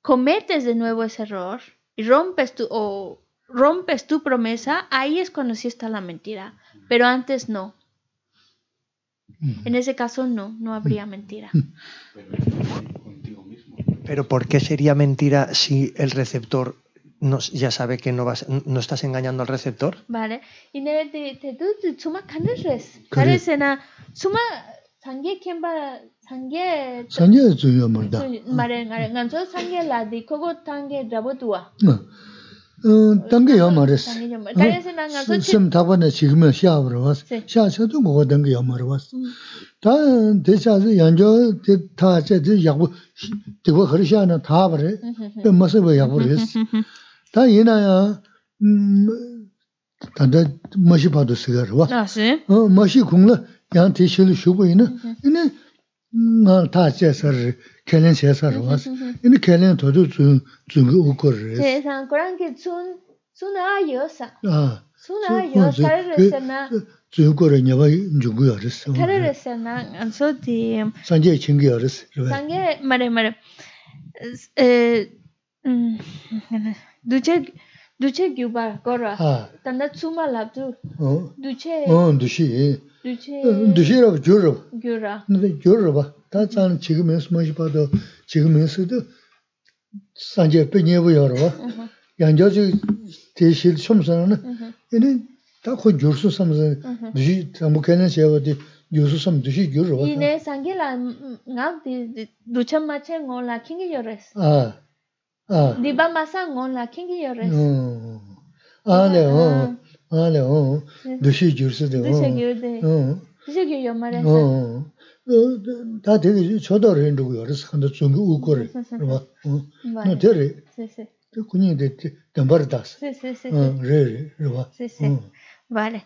Speaker 1: cometes de nuevo ese error y rompes tu, o rompes tu promesa, ahí es cuando sí está la mentira. Pero antes no. En ese caso no, no habría mentira.
Speaker 5: Pero ¿por qué sería mentira si el receptor no, ya sabe que no, vas, no estás engañando al receptor.
Speaker 1: Vale. Y de, de, de, de, suma canales.
Speaker 2: Parece
Speaker 1: na, suma, sangue va, es tuyo, Marta. Vale,
Speaker 2: vale, ganso sangue la di, cogo tangue
Speaker 1: rabo tuwa. Tangue ya mares. Parece na, ganso. Sem
Speaker 2: tabane chigme xa abro vas. Xa xa tu mogo tangue ya mar vas.
Speaker 1: De
Speaker 2: xa se de ta xa de yagbo, de go khari xa 다 이나야 음 단다 멋이 봐도 쓰거라
Speaker 1: 다시
Speaker 2: 어 멋이 공라 양 대실 쉬고 있는 이네 나다 제서 kelin shesa rwas, ini kelin todo zungi ukor
Speaker 1: res. Sesan, koran ki zun, zun a
Speaker 2: yosa.
Speaker 1: Zun a yosa,
Speaker 2: tari resa na. Zungi ukor nyaba zungu
Speaker 1: ya res. Tari
Speaker 2: resa na, anso
Speaker 1: di... Sanje chingi ya res. Sanje, mare mare. 두체 두체 규바 거라
Speaker 2: 아.
Speaker 1: 단다 추마 랍두
Speaker 2: 어.
Speaker 1: 두체
Speaker 2: 어, 두시.
Speaker 1: 두체
Speaker 2: 두시라고 줄어.
Speaker 1: 규라
Speaker 2: 근데 줄어 봐. 다 짠, 지금에서 뭐지 봐도 지금에서도 산재 빼내고 열어 봐. 양저지 대실 첨선은 얘는 다그 줄수 삼서 두시 담고는 세워디 줄수 삼 두시 줄어 봐.
Speaker 1: 이네 상계라 ngabdi ducha mache ngola kingi yores
Speaker 2: 아. 아.
Speaker 1: diba masa ngola kingi yores
Speaker 2: 어. 아네 어. 아네 어. 두시 줄수도.
Speaker 1: 두체 규데
Speaker 2: 어.
Speaker 1: 두체 규 요마레
Speaker 2: 어. 어, 다 되게 저더러 한다고 열어서 한다 중국 우거를. 봐. 어. 너
Speaker 1: vale
Speaker 2: 되래.
Speaker 1: sí sí
Speaker 2: 그 군이 돼. 담바르다스.
Speaker 1: sí sí sí
Speaker 2: 어, 그래. 그래 봐.
Speaker 1: sí sí vale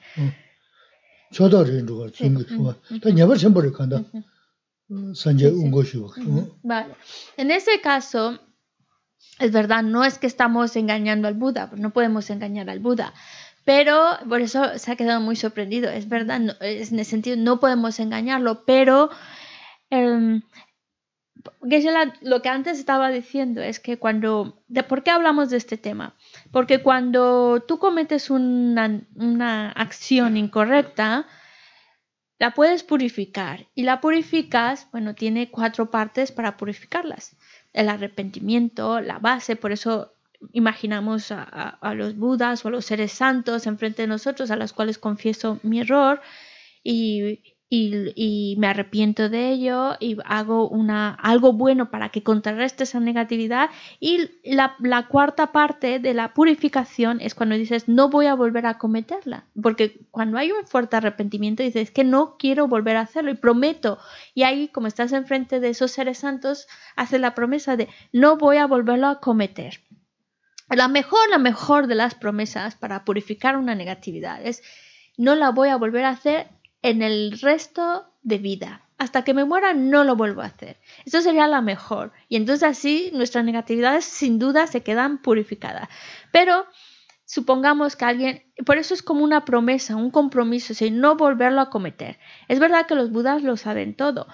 Speaker 2: 저더러 한다고 중국 봐. 다 녀버 전부를 간다. 산재 온 것이 어.
Speaker 1: Vale. En ese caso, es verdad, no es que estamos engañando al Buda, no podemos engañar al Buda. Pero por eso se ha quedado muy sorprendido. Es verdad, no- es en el sentido, no podemos engañarlo, pero em, lo que antes estaba diciendo es que cuando... ¿Por qué hablamos de este tema? Porque cuando tú cometes una acción incorrecta, la puedes purificar y la purificas, bueno, tiene cuatro partes para purificarlas. El arrepentimiento, la base, por eso imaginamos a, los budas o a los seres santos enfrente de nosotros, a los cuales confieso mi error. Y, y- me arrepiento de ello y hago una, algo bueno para que contrarreste esa negatividad. Y la, la cuarta parte de la purificación es cuando dices, no voy a volver a cometerla. Porque cuando hay un fuerte arrepentimiento, dices, que no quiero volver a hacerlo y prometo. Y ahí, como estás enfrente de esos seres santos, haces la promesa de, no voy a volverlo a cometer. La mejor, la mejor de las promesas para purificar una negatividad es, no la voy a volver a hacer en el resto de vida. Hasta que me muera no lo vuelvo a hacer. Eso sería la mejor. Y entonces así nuestras negatividades sin duda se quedan purificadas. Pero supongamos que alguien, por eso es como una promesa, un compromiso, es decir, no volverlo a cometer. Es verdad que los budas lo saben todo,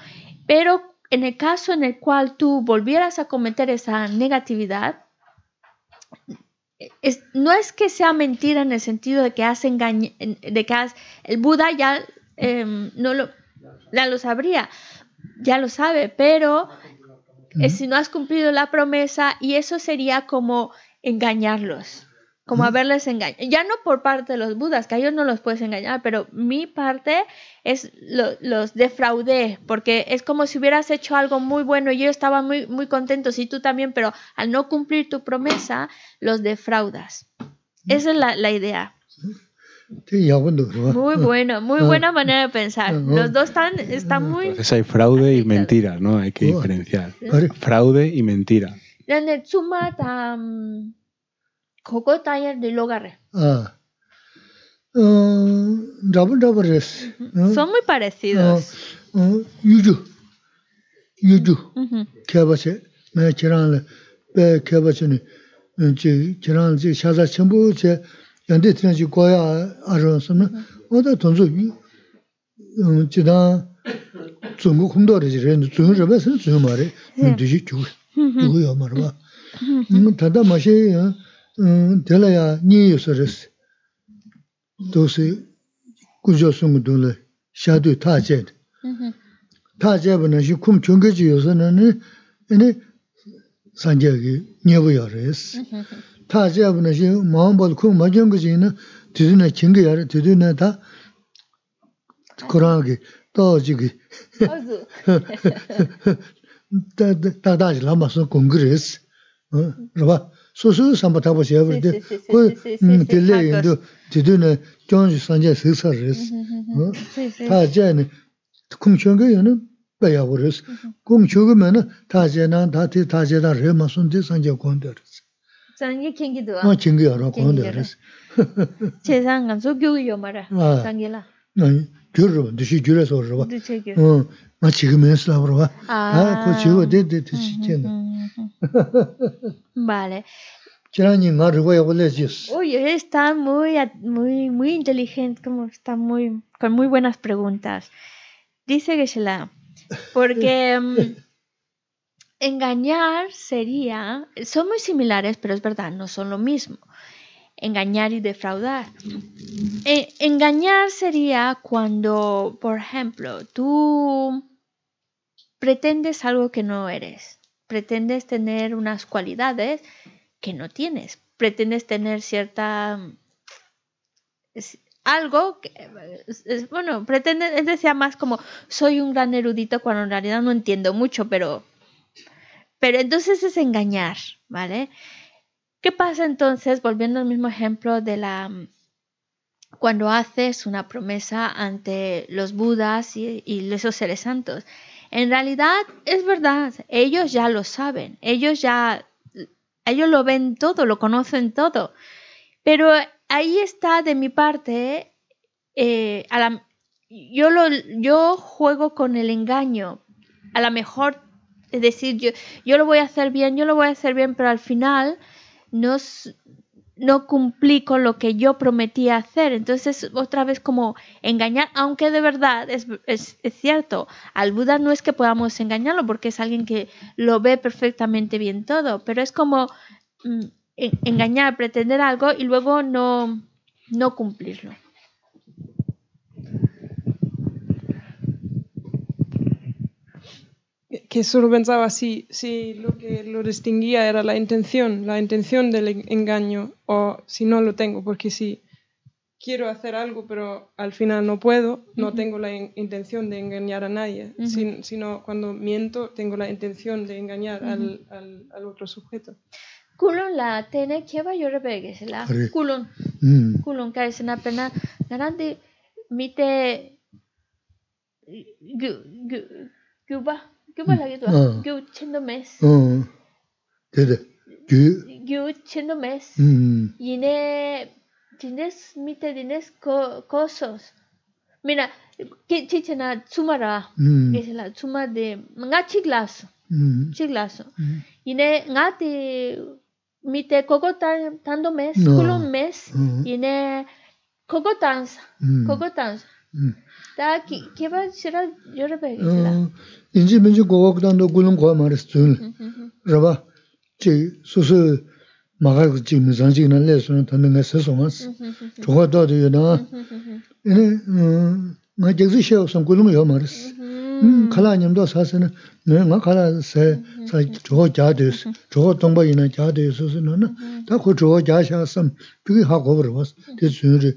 Speaker 1: pero en el caso en el cual tú volvieras a cometer esa negatividad, es- no es que sea mentira en el sentido de que has engañado, de que el Buda ya em, no lo, ya lo sabría, ya lo sabe, pero eh, si no has cumplido la promesa y eso sería como engañarlos, como haberles engañado. Ya no por parte de los budas, que a ellos no los puedes engañar, pero mi parte es lo- los defraudé, porque es como si hubieras hecho algo muy bueno y yo estaba muy, muy contento, y tú también, pero al no cumplir tu promesa, los defraudas. Esa es la, la idea.
Speaker 2: 되게 야분도 그래 봐.
Speaker 1: Muy bueno, muy buena manera de pensar. Los dos están, están muy...
Speaker 3: Entonces hay fraude y
Speaker 1: Aplicados.
Speaker 3: mentira, ¿no? Hay que
Speaker 2: Oh.
Speaker 3: diferenciar.
Speaker 2: 그래.
Speaker 3: Fraude y mentira.
Speaker 1: 근데 tsuma ta mm, koko taya de logare.
Speaker 2: 아. 어, 잡은 잡으랬어. 어?
Speaker 1: Son muy
Speaker 2: 어,
Speaker 1: parecidos.
Speaker 2: 어, 유주. 유주.
Speaker 1: Ujú.
Speaker 2: 개버체 매 지랑을 배 개버체 yāndi tīnāshī kōyā ārō sōmna, wādā tōnzō jidā dzōngu khumdō rā jirē, dzōngu rā bā sā dzōngu mā rē, dīshī gyūgu, gyūgu mm-hmm. yā mā rā bā. Mm-hmm. Tāndā mā shē tēlā yā nī yu sō rā sī, tō sī gujō sōngu dōng lā shā tū mm-hmm. tā jē dā. Tā jē bā nā shī khum chōnggā jī yu sō nā nā, nā sāngyā kī nyē bō yā rā sī. tā chāyab nā shī māmbal khuṋ māchyāṋ ka shī na tīdhū na chīṅ yā rā tīdhū na tā Kurāṋ kī tā chī kī tā tā chī lāma sō khuṋ kī rēs rāba sō sō sāmbā tāpa shī yā rā kō tīlē yindu tīdhū na kyōng chī sāñcā sī sā rēs tā chāyab nā khuṋ chōng kā yā na bā yā gu rēs khuṋ chōng kā mē na tā chāyab nā tā tī tā chāyab nā rē mā sōn tī sāñcā khuṋ tī rēs
Speaker 1: Sangye kengi duwa.
Speaker 2: mā chiong kē yā rā kōng tē rēs,
Speaker 1: Che san ganso gyu yo mara.
Speaker 2: Ah.
Speaker 1: Sangye la.
Speaker 2: nā gyur rāba, dē shī gyur rā sō rāba,
Speaker 1: Du che gyu.
Speaker 2: mā chī kē mē sī lā rāba,
Speaker 1: Ah.
Speaker 2: kō chī wā dē dē tē shī kē nā,
Speaker 1: Vale.
Speaker 2: chī rā nī ngā rāba yā wā lē jī sī.
Speaker 1: Uy, está muy, muy, muy inteligente, como está muy, con muy buenas preguntas. Dice que se la, porque mm, engañar sería, son muy similares, pero es verdad, no son lo mismo. Engañar y defraudar. E- engañar sería cuando, por ejemplo, tú pretendes algo que no eres, pretendes tener unas cualidades que no tienes, pretendes tener cierta es- algo que es- es- bueno, pretende él decía más como soy un gran erudito cuando en realidad no entiendo mucho, pero pero entonces es engañar, ¿vale? ¿Qué pasa entonces volviendo al mismo ejemplo de la cuando haces una promesa ante los budas y, esos seres santos. En realidad es verdad, ellos ya lo saben, ellos ya, ellos lo ven todo, lo conocen todo. Pero ahí está de mi parte, eh, yo, lo, yo juego con el engaño. A lo mejor, es decir, yo, yo lo voy a hacer bien, yo lo voy a hacer bien, pero al final no, no cumplí con lo que yo prometí hacer. Entonces, otra vez como engañar, aunque de verdad es, es- es cierto, al Buda no es que podamos engañarlo porque es alguien que lo ve perfectamente bien todo, pero es como mm, en- engañar, pretender algo y luego no, no cumplirlo.
Speaker 4: Que solo pensaba si, si lo que lo distinguía era la intención, la intención del en- engaño, o si no lo tengo, porque si quiero hacer algo pero al final no puedo, no tengo la in- intención de engañar a nadie,
Speaker 1: Ujú.
Speaker 4: sin- sino cuando miento tengo la intención de engañar al, al, al otro sujeto.
Speaker 1: Kulon la tene kieba yore bege la
Speaker 2: Kare.
Speaker 1: kulon
Speaker 2: 음,
Speaker 1: kulon ka sena pena garante mite gu gu guba guba la gitu
Speaker 2: Ah.
Speaker 1: gu chendo mes
Speaker 2: 어, 되대. 그,
Speaker 1: gu chendo mes
Speaker 2: 음,
Speaker 1: yine tienes mite tienes co cosos mira que chichena tsumara
Speaker 2: 음,
Speaker 1: que es la tsuma de nga chiglaso
Speaker 2: 음,
Speaker 1: chiglaso
Speaker 2: 음,
Speaker 1: yine nga te mite coco tan tando mes
Speaker 2: No.
Speaker 1: kulon mes
Speaker 2: 음,
Speaker 1: yine coco tanza
Speaker 2: 음,
Speaker 1: coco tanza
Speaker 2: 음.
Speaker 1: da ki kiba sira yore be gisla
Speaker 2: 어, 인지 민지 고고단도 굴은 거 말했어. 라바. 제 소소 마가 그 지금 상징은 레스는 듣는 거 세송았어. 저거도 되나. 얘네 음, 나 제주 시어 선 굴은 거 말했어. 음, 칼라님도 사서는 내가 칼라세 사 저거 자데스. 저거 동바이나 자데스는 다그 저거 자샤섬 그게 하고 버렸어. 대수를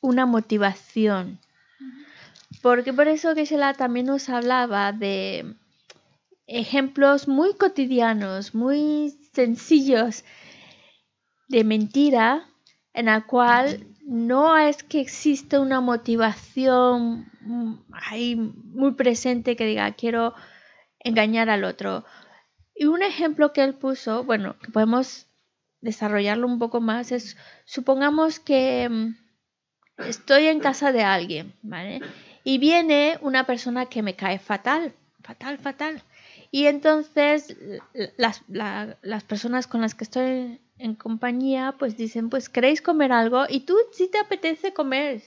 Speaker 1: una motivación. Porque por eso que también nos hablaba de ejemplos muy cotidianos, muy sencillos de mentira, en la cual no es que exista una motivación mm, ahí muy presente que diga quiero engañar al otro. Y un ejemplo que él puso, bueno, que podemos desarrollarlo un poco más, es, supongamos que mm, estoy en casa de alguien, ¿vale? Y viene una persona que me cae fatal, fatal, fatal. Y entonces las, las personas con las que estoy en compañía, pues dicen, pues queréis comer algo y tú sí te apetece comer,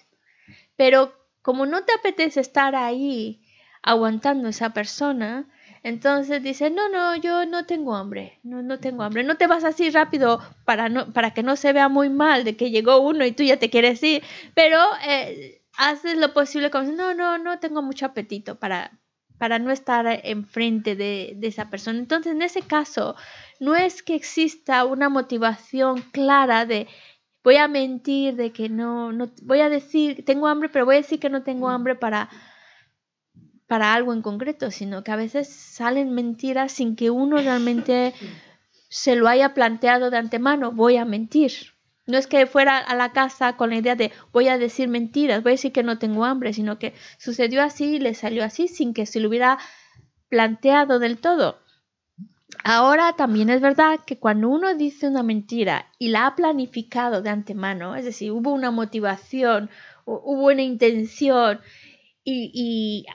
Speaker 1: pero como no te apetece estar ahí aguantando esa persona, entonces dice, no, no, yo no tengo hambre, no, no tengo hambre. No te vas así rápido para, no, para que no se vea muy mal de que llegó uno y tú ya te quieres ir, pero eh, haces lo posible como, no, no, no tengo mucho apetito para, para no estar enfrente de, de esa persona. Entonces, en ese caso, no es que exista una motivación clara de voy a mentir, de que no, no voy a decir, tengo hambre, pero voy a decir que no tengo hambre para para algo en concreto, sino que a veces salen mentiras sin que uno realmente se lo haya planteado de antemano, voy a mentir. No es que fuera a la casa con la idea de voy a decir mentiras, voy a decir que no tengo hambre, sino que sucedió así y le salió así sin que se lo hubiera planteado del todo. Ahora también es verdad que cuando uno dice una mentira y la ha planificado de antemano, es decir, hubo una motivación, hubo una intención y, y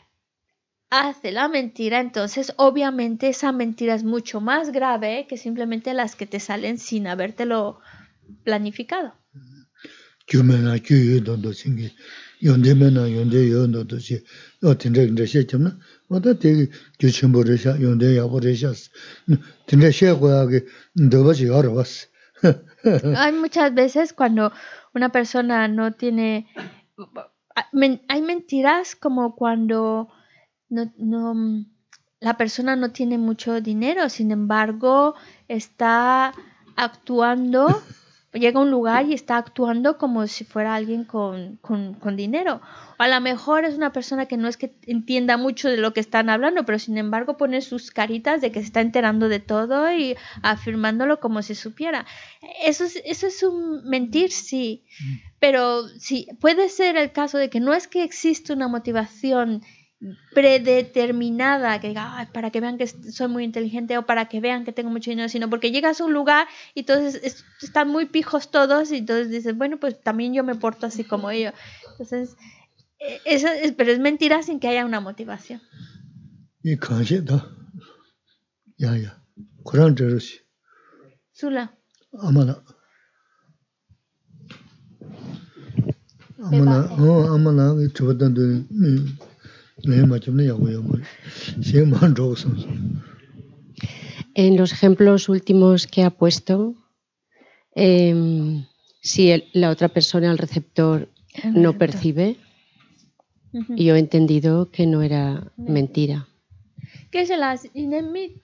Speaker 1: hace la mentira, entonces obviamente esa mentira es mucho más grave que simplemente las que te salen sin habértelo planificado. Hay muchas veces cuando una persona no tiene... Hay mentiras como cuando no, no, mm, la persona no tiene mucho dinero, sin embargo, está actuando, llega a un lugar y está actuando como si fuera alguien con, con, con, dinero. O a lo mejor es una persona que no es que entienda mucho de lo que están hablando, pero sin embargo pone sus caritas de que se está enterando de todo y afirmándolo como si supiera. Eso es, eso es un mentir, sí. Mm. Pero sí, puede ser el caso de que no es que existe una motivación predeterminada, que diga, para que vean que soy muy inteligente o para que vean que tengo mucho dinero, sino porque llegas a un lugar y entonces están muy pijos todos y entonces dices, bueno, pues también yo me porto así como ellos. Entonces, e, eso es, pero es mentira sin que haya una motivación.
Speaker 2: Ya, ya. Corán
Speaker 1: Sula.
Speaker 2: Amala. Amala, oh, amala,
Speaker 6: En los ejemplos últimos que ha puesto, eh, si el, la otra persona, el receptor, no percibe, yo he entendido que no era mentira.
Speaker 1: ¿Qué es las inemi?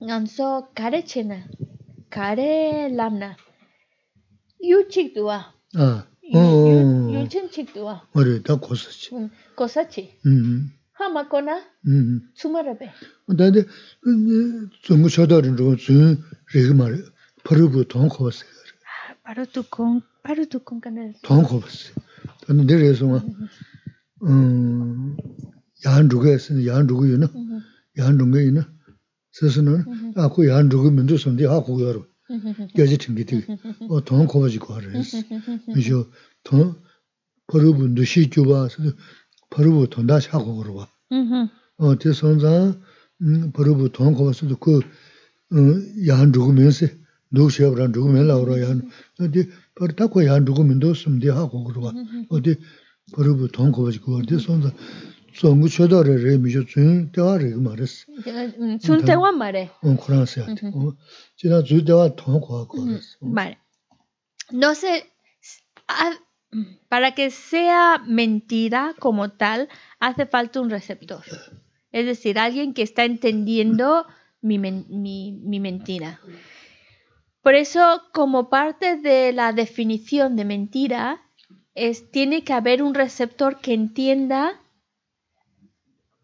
Speaker 1: Ganso care chena, care lamna. Yuchik tua.
Speaker 2: Ah.
Speaker 1: Yulchen chik tua.
Speaker 2: Ore, da
Speaker 1: 고사치.
Speaker 2: 하마코나 추마라베. 근데 좀
Speaker 1: 쳐다는 좀 레그
Speaker 2: 말 퍼르부 동코스 바로 두콩 바로 두콩 간에 동코스 근데 내려서 음 야한루게스 야한루고요나? 야한루게이나? 스스는 아고 야한루고 민도 선디 하고 여러 여지 튕기디 어 동코버지고 하래스 이제 동 퍼르분도 시주바스 버르부 돈다 샤고 그러고. 음. 어, 제 손자 음 버르부 돈 거서도 그 야한
Speaker 1: 죽으면서
Speaker 2: 녹시업랑 죽으면 나오라 야한.
Speaker 1: 어디 버르다고
Speaker 2: 야한 죽으면도 숨대 하고 그러고. 어디 버르부 돈 거서 그거 제 손자 송구 쳐다래 레미죠 준 대화를 그 말했어.
Speaker 1: 준 대화 말해.
Speaker 2: 응, 그러세요. 어. 제가 주 대화 돈 거고 그랬어. 말.
Speaker 1: 너세 아 para que sea mentira como tal, hace falta un receptor. Es decir, alguien que está entendiendo mi, mi, mi, mentira. Por eso, como parte de la definición de mentira, es, tiene que haber un receptor que entienda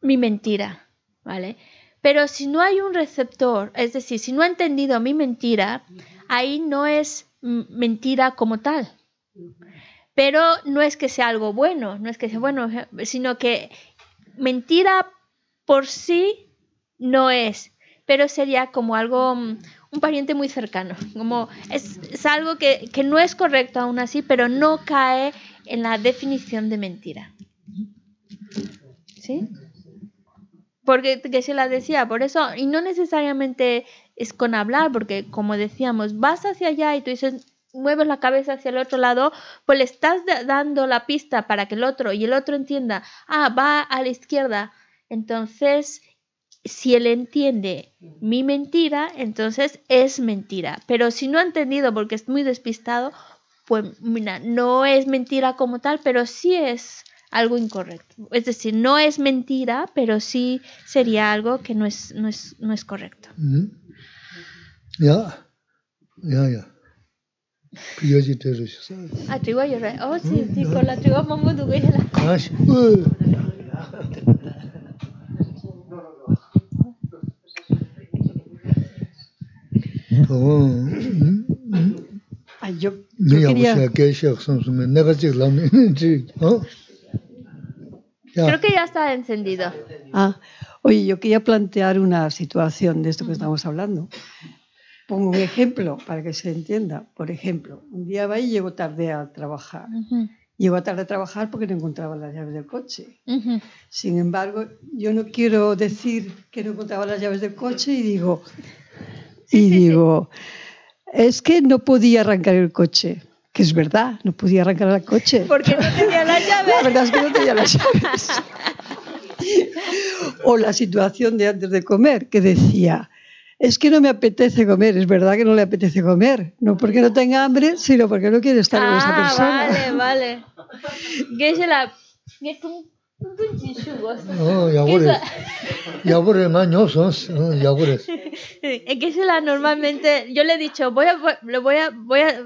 Speaker 1: mi mentira, ¿vale? Pero si no hay un receptor, es decir, si no ha entendido mi mentira, ahí no es mentira como tal. Pero no es que sea algo bueno, no es que sea bueno, sino que mentira por sí no es. pero sería como algo, mm, un pariente muy cercano, como es, algo que, que no es correcto aún así, pero no cae en la definición de mentira. ¿Sí? Porque que se la decía, por eso, y no necesariamente es con hablar, porque como decíamos, vas hacia allá y tú dices, mueves la cabeza hacia el otro lado, pues le estás dando la pista para que el otro y el otro entienda, ah, va a la izquierda. Entonces, si él entiende mi mentira, entonces es mentira. Pero si no ha entendido porque es muy despistado, pues mira, no es mentira como tal, pero sí es algo incorrecto. Es decir, no es mentira, pero sí sería algo que no es, no es, no es correcto.
Speaker 2: Ya, ya, ya yoji teru shi sa.
Speaker 1: Ah, a triwa yo rai, o oh, si ti ko la
Speaker 2: triwa mamu du go yela. A
Speaker 7: shi, yo, yo quería...
Speaker 2: Ni que.
Speaker 1: Creo que ya está encendido.
Speaker 7: Ah, oye, yo quería plantear una situación de esto que estamos hablando. Pongo un ejemplo para que se entienda. Por ejemplo, un día va y llego tarde a trabajar.
Speaker 1: Ujú,
Speaker 7: Llego tarde a trabajar porque no encontraba las llaves del coche. Sin embargo, yo no quiero decir que no encontraba las llaves del coche y digo, y digo, es que no podía arrancar el coche. Que es verdad, no podía arrancar el coche.
Speaker 1: Porque no tenía la llave.
Speaker 7: La verdad es que no tenía las llaves. O la situación de antes de comer, que decía, es que no me apetece comer, es verdad que no le apetece comer, no porque no tenga hambre, sino porque no quiere estar con esa
Speaker 1: ah,
Speaker 7: persona.
Speaker 1: Ah, Vale, vale. ¿Qué se la...
Speaker 2: No, yagures. Yagures mañosos, yagures.
Speaker 1: Es que se la normalmente, yo le he dicho, voy a, voy a, voy a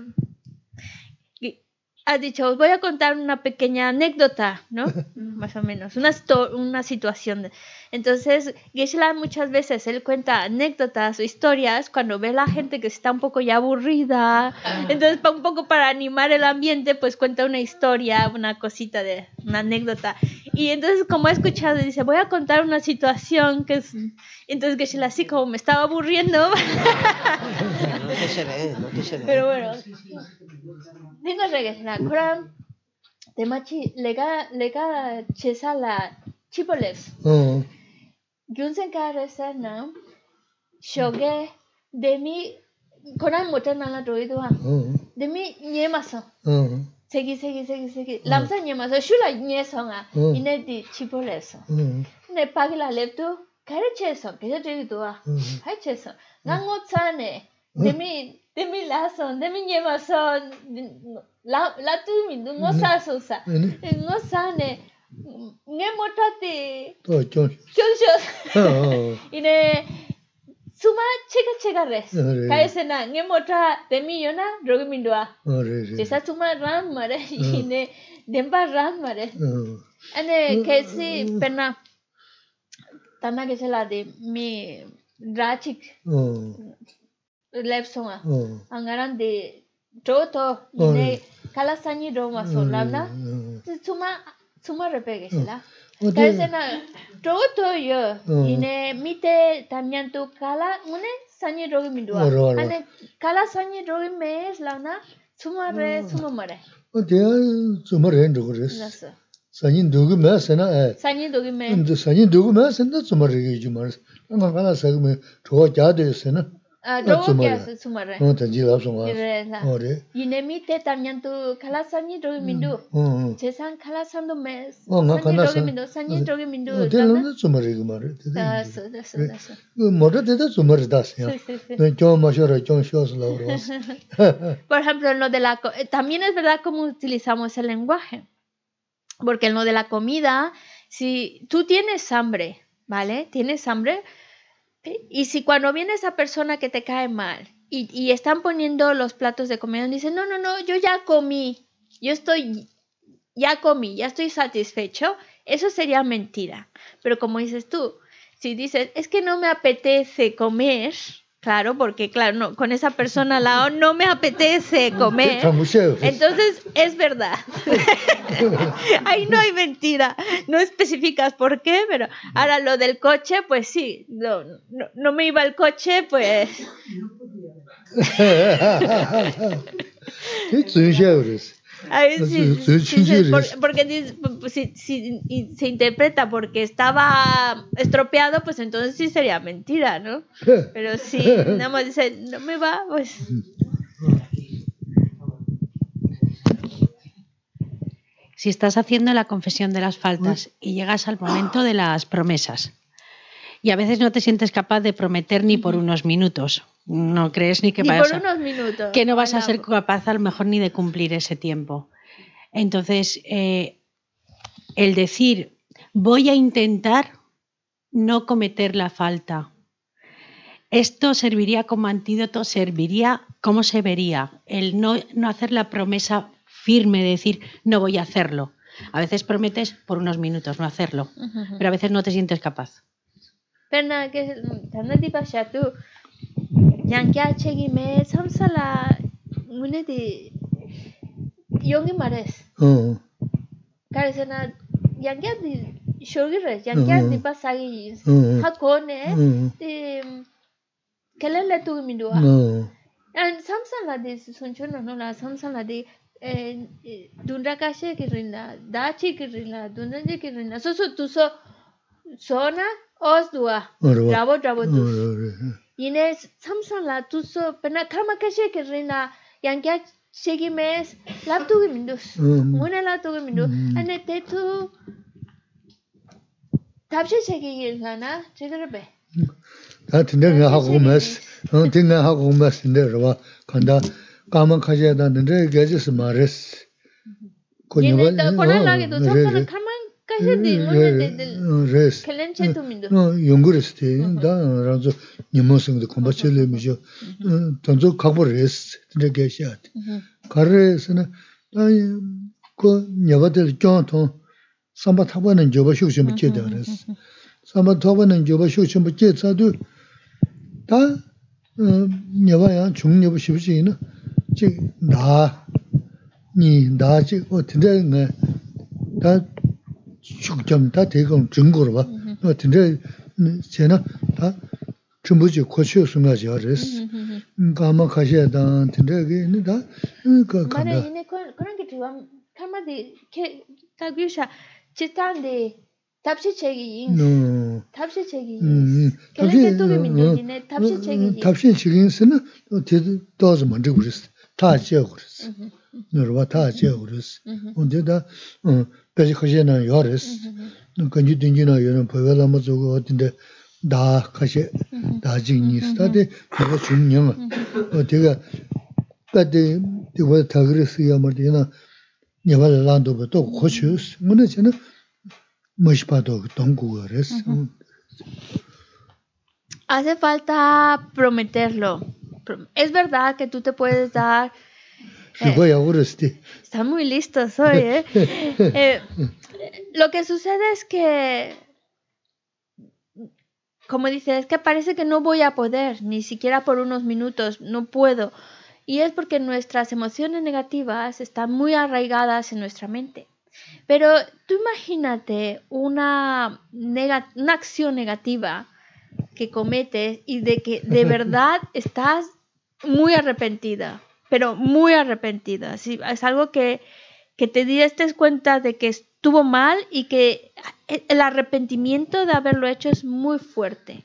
Speaker 1: que- ha dicho, os voy a contar una pequeña anécdota, ¿no? Más o menos, una, una situación. Entonces, Geshe-la muchas veces, él cuenta anécdotas o historias cuando ve a la gente que está un poco ya aburrida. Entonces, pa- un poco para animar el ambiente, pues cuenta una historia, una cosita de, una anécdota. Y entonces, como ha escuchado, dice, voy a contar una situación que es... Entonces, Geshe-la así como me estaba aburriendo,
Speaker 5: No te se ve, no te se ve.
Speaker 1: pero bueno. Tengo regresar. Ahora, tema chi, lega, lega, chesa la
Speaker 2: chipoles.
Speaker 1: Gyunsen ka resa na, shoge, demi, koran
Speaker 2: mota
Speaker 1: na la roi duwa. Demi nye maso. Segi, segi, segi, segi. Lamsa nye maso, shula nye
Speaker 2: songa,
Speaker 1: ine di chipoles. Ne pagi la leptu, kare che son, kese roi duwa. Hai che son. Nga ngo tsane, demin demin lason demin yemason la latu min du
Speaker 2: ngosa sosa
Speaker 1: ngosa ne nge mm, motati
Speaker 2: to chon.
Speaker 1: Chon
Speaker 2: chon.
Speaker 1: Ine suma chega chega res.
Speaker 2: Kaese
Speaker 1: na nge mota demi yona
Speaker 2: drogi min dua
Speaker 1: chesa suma ram mare ine demba ram mare. Ane kesi pena. Tana kese la de mi drachik
Speaker 2: live
Speaker 1: song
Speaker 2: ah
Speaker 1: angaran de to to ne kala sani ro ma so lam na. tsuma tsuma re pe
Speaker 2: ge sila
Speaker 1: kaise na to
Speaker 2: to yo.
Speaker 1: ine mite tamyan tu kala une sani ro
Speaker 2: ge mindua
Speaker 1: ane kala
Speaker 2: sani ro ge me lam na tsuma re tsuma
Speaker 1: ma
Speaker 2: re. o de tsuma re ndo re sani
Speaker 1: ndo ge me
Speaker 2: se na sani ndo ge me sani ndo ge me se na tsuma re ge ju ma re. nga kala sa ge me to ja de
Speaker 1: se
Speaker 2: na
Speaker 1: rogo kya
Speaker 2: su sumara. O tanji la sumara.
Speaker 1: Kira la.
Speaker 2: O
Speaker 1: re. Te tamyan tu kalasani rogi mindu. Che san kalasan
Speaker 2: do me.
Speaker 1: O
Speaker 2: nga kalasan.
Speaker 1: Rogi mindu,
Speaker 2: te lana sumari kumari. Da
Speaker 1: su. Mora te
Speaker 2: da sumari da su ya. Chon ma shora, chon shos la
Speaker 1: Por ejemplo, en lo de la... Eh, también es verdad cómo utilizamos el lenguaje. Porque en lo de la comida, si tú tienes hambre, ¿vale? Tienes hambre, y si cuando viene esa persona que te cae mal y, y están poniendo los platos de comida, dicen, no, no, no, yo ya comí, yo estoy, ya comí, ya estoy satisfecho, eso sería mentira. Pero como dices tú, si dices, es que no me apetece comer, Claro, porque claro, no, con esa persona al lado no me apetece comer. Entonces, es verdad. Ahí no hay mentira. No especificas por qué, pero ahora lo del coche, pues sí. No, no, no me iba el coche, pues. por- porque dice- pues, si, si- y se interpreta porque estaba estropeado, pues entonces sí sería mentira, ¿no? Pero si nada más dice, no me va, pues...
Speaker 8: Si estás haciendo la confesión de las faltas y llegas al momento de las promesas y a veces no te sientes capaz de prometer ni por unos minutos, no crees ni que
Speaker 1: Ni por
Speaker 8: a-
Speaker 1: unos minutos.
Speaker 8: que no vas a ser capaz a lo mejor ni de cumplir ese tiempo. Entonces, eh, el decir, voy a intentar no cometer la falta. Esto serviría como antídoto, serviría, ¿cómo se vería? El no, no hacer la promesa firme de decir, no voy a hacerlo. A veces prometes por unos minutos no hacerlo, pero a veces no te sientes capaz.
Speaker 1: Pero nada, que tanto tipo ya tú. Yang kya chegi me samsala mune di yongi mares.
Speaker 2: 어,
Speaker 1: Karesana yang kya di shogi res, yang kya
Speaker 2: Mhm.
Speaker 1: di pasagi
Speaker 2: Mhm.
Speaker 1: hat kone
Speaker 2: 어,
Speaker 1: di kelele tu mindua.
Speaker 2: 어,
Speaker 1: And samsala di sunchuno no la samsala di eh, eh, dunda kashe kirina, dachi kirina, dunda kirina. So so tu so sona os dua.
Speaker 2: 어려워.
Speaker 1: Bravo bravo tu.
Speaker 2: 어려워.
Speaker 1: Yine Samsung la tuso pena karma kashe ke rina yang kya shegi mes lap tu mindus.
Speaker 2: 음,
Speaker 1: Mune la tu mindu.
Speaker 2: Mm.
Speaker 1: Ane te tu tabshe shegi yilana chigarabe.
Speaker 2: 다 tinda 하고 mes, 어, tinga 하고 mes tinda rwa, kanda kama kaja da nende gajis mares.
Speaker 1: Yine ta kona lagi tu Samsung karma kashe di mune de de
Speaker 2: res.
Speaker 1: kelen che tu mindu.
Speaker 2: 어, 연구를 때, 다, 라서, 니모성도 콤바첼레 미죠. 던조 각보레스, tinda gajis. 가르에서는, 아니, 그, 녀바들 쫑통, 삼바 타바는 저바 쇼시 못 제다 그랬어. 삼바 타바는 저바 쇼시 못 제다도, 다, 어, 녀바야 중녀부 싶지는, 지, 나, 니, 나, 지, 어, tinda, 네, 다, 축점 다 대강 증거로 봐. 어, tinda, 제나, 다, 전부지 고치어 순가지 그랬어. 가마 가셔야다, tinda, 그, 다, 그,
Speaker 1: Mare
Speaker 2: 간다.
Speaker 1: yine kon konan ki tu karma di ke tagyusha chitande tabshe chegi yin.
Speaker 2: 어,
Speaker 1: tabshe chegi
Speaker 2: 음,
Speaker 1: yin. Kelen che tu mindu yine tabshe chegi yin.
Speaker 2: 답신 지긴스는 어디 또서 먼저 그랬어. 다 지어 그랬어. 너와 다 지어 그랬어. 언제다 어 배지 커지나 요랬어. nirwa taa uris. Da pechi khashe na kanchi mm-hmm. na lama zogo daa khashe, daa pati tagiri siya yana la. Muna mm-hmm. mm-hmm. na mashpa tongu.
Speaker 1: Hace falta prometerlo. Es verdad que tú te puedes dar
Speaker 2: Voy
Speaker 1: este. muy listo hoy, ¿eh? ¿eh? Lo que sucede es que, como dice, es que parece que no voy a poder, ni siquiera por unos minutos, no puedo. Y es porque nuestras emociones negativas están muy arraigadas en nuestra mente. Pero tú imagínate una, una acción negativa que cometes y de que de verdad estás muy arrepentida pero muy arrepentida. Sí, es algo que, que te diste cuenta de que estuvo mal y que el arrepentimiento de haberlo hecho es muy fuerte.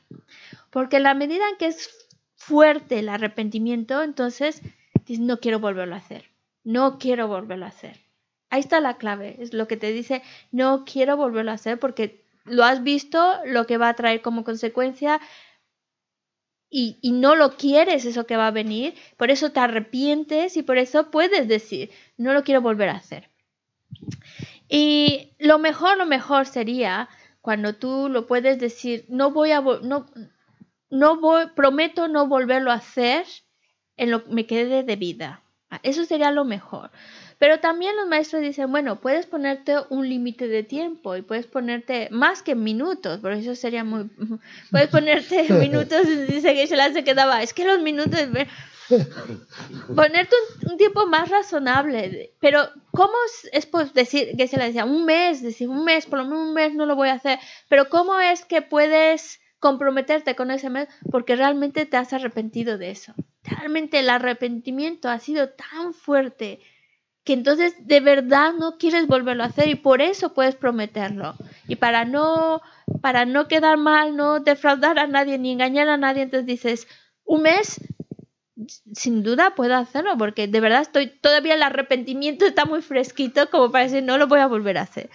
Speaker 1: Porque la medida en que es fuerte el arrepentimiento, entonces dices, no quiero volverlo a hacer, no quiero volverlo a hacer. Ahí está la clave, es lo que te dice, no quiero volverlo a hacer porque lo has visto, lo que va a traer como consecuencia y, no lo quieres eso que va a venir, por eso te arrepientes y por eso puedes decir, no lo quiero volver a hacer. Y lo mejor, lo mejor sería cuando tú lo puedes decir, no voy a, no, no voy, prometo no volverlo a hacer en lo que me quede de vida. Ah, Eso sería lo mejor. Pero también los maestros dicen, bueno, puedes ponerte un límite de tiempo y puedes ponerte más que minutos, por eso sería muy... Puedes ponerte minutos, dice que se la se quedaba, es que los minutos... Ponerte un, un tiempo más razonable, pero ¿cómo es, es pues decir, que se le decía, un mes, decir, un mes, por lo menos un mes no lo voy a hacer, pero ¿cómo es que puedes comprometerte con ese mes porque realmente te has arrepentido de eso? Realmente el arrepentimiento ha sido tan fuerte que entonces de verdad no quieres volverlo a hacer y por eso puedes prometerlo. Y para no para no quedar mal, no defraudar a nadie ni engañar a nadie, entonces dices, un mes sin duda puedo hacerlo porque de verdad estoy todavía el arrepentimiento está muy fresquito como para decir no lo voy a volver a hacer.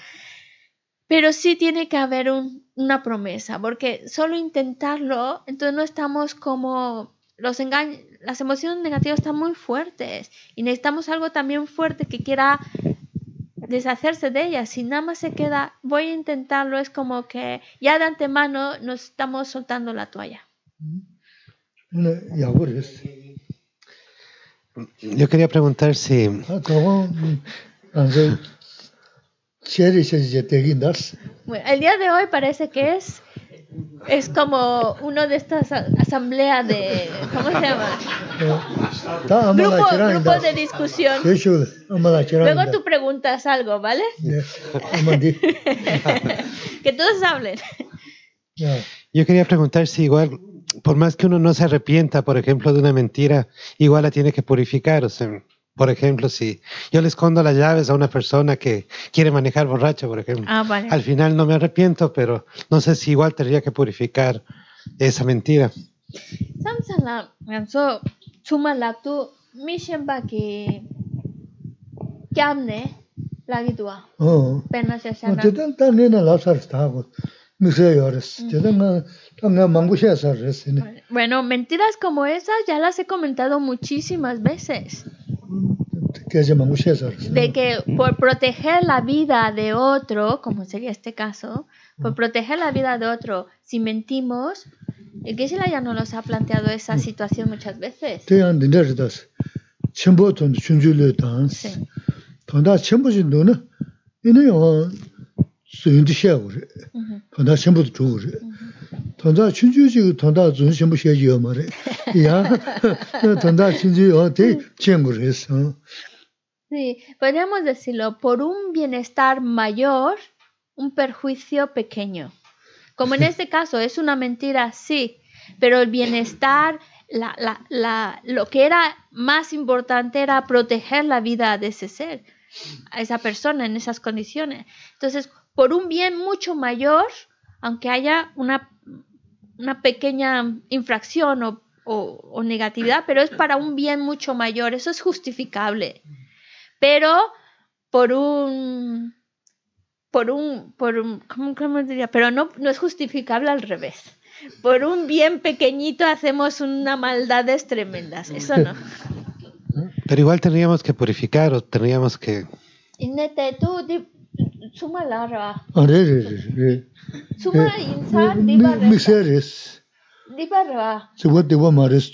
Speaker 1: Pero sí tiene que haber un, una promesa, porque solo intentarlo, entonces no estamos como los engaños, las emociones negativas están muy fuertes y necesitamos algo también fuerte que quiera deshacerse de ellas. Si nada más se queda, voy a intentarlo, es como que ya de antemano nos estamos soltando la toalla.
Speaker 2: Yaguris.
Speaker 9: Yo quería preguntar si,
Speaker 2: Ah.
Speaker 1: Bueno, el día de hoy parece que es es como uno de estas asambleas de ¿cómo se llama? Grupo, de discusión. Luego tú preguntas algo, ¿vale? Que todos hablen.
Speaker 9: Yo quería preguntar si igual, por más que uno no se arrepienta, por ejemplo, de una mentira, igual la tiene que purificar. O sea, por ejemplo, si yo le escondo las llaves a una persona que quiere manejar borracho, por ejemplo,
Speaker 1: ah, vale.
Speaker 9: al final no me arrepiento, pero no sé si igual tendría que purificar esa mentira.
Speaker 2: Tu. Oh.
Speaker 1: Bueno, mentiras como esas ya las he comentado muchísimas veces de que por proteger la vida de otro, como sería este caso, por proteger la vida de otro, si mentimos, el Geshe-la ya no nos ha planteado esa situación muchas veces. Sí.
Speaker 2: Uh -huh tanda chunju tanda zun shimbu yo ma re. Ya, tanda chunju yo te chengu.
Speaker 1: Sí, podríamos decirlo, por un bienestar mayor, un perjuicio pequeño. Como en este caso, es una mentira, sí, pero el bienestar, la, la, la, lo que era más importante era proteger la vida de ese ser, a esa persona en esas condiciones. Entonces, por un bien mucho mayor, aunque haya una una pequeña infracción o, o- o negatividad, pero es para un bien mucho mayor, eso es justificable. Pero por un por un por un ¿cómo, cómo diría? pero no no es justificable al revés. Por un bien pequeñito hacemos una maldades tremendas eso no.
Speaker 9: Pero igual tendríamos que purificar o tendríamos que...
Speaker 1: Inete tú sumalara.
Speaker 2: Are re re re.
Speaker 1: Suma
Speaker 2: diba Diba ra. Diba mares,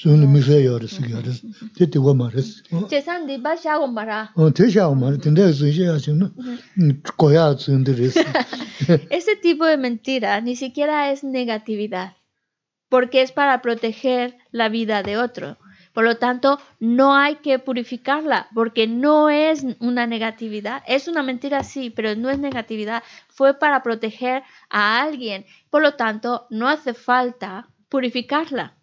Speaker 1: Ese tipo de mentira ni siquiera es negatividad, porque es para proteger la vida de otro. Por lo tanto, no hay que purificarla, porque no es una negatividad. Es una mentira, sí, pero no es negatividad. Fue para proteger a alguien. Por lo tanto, no hace falta purificarla.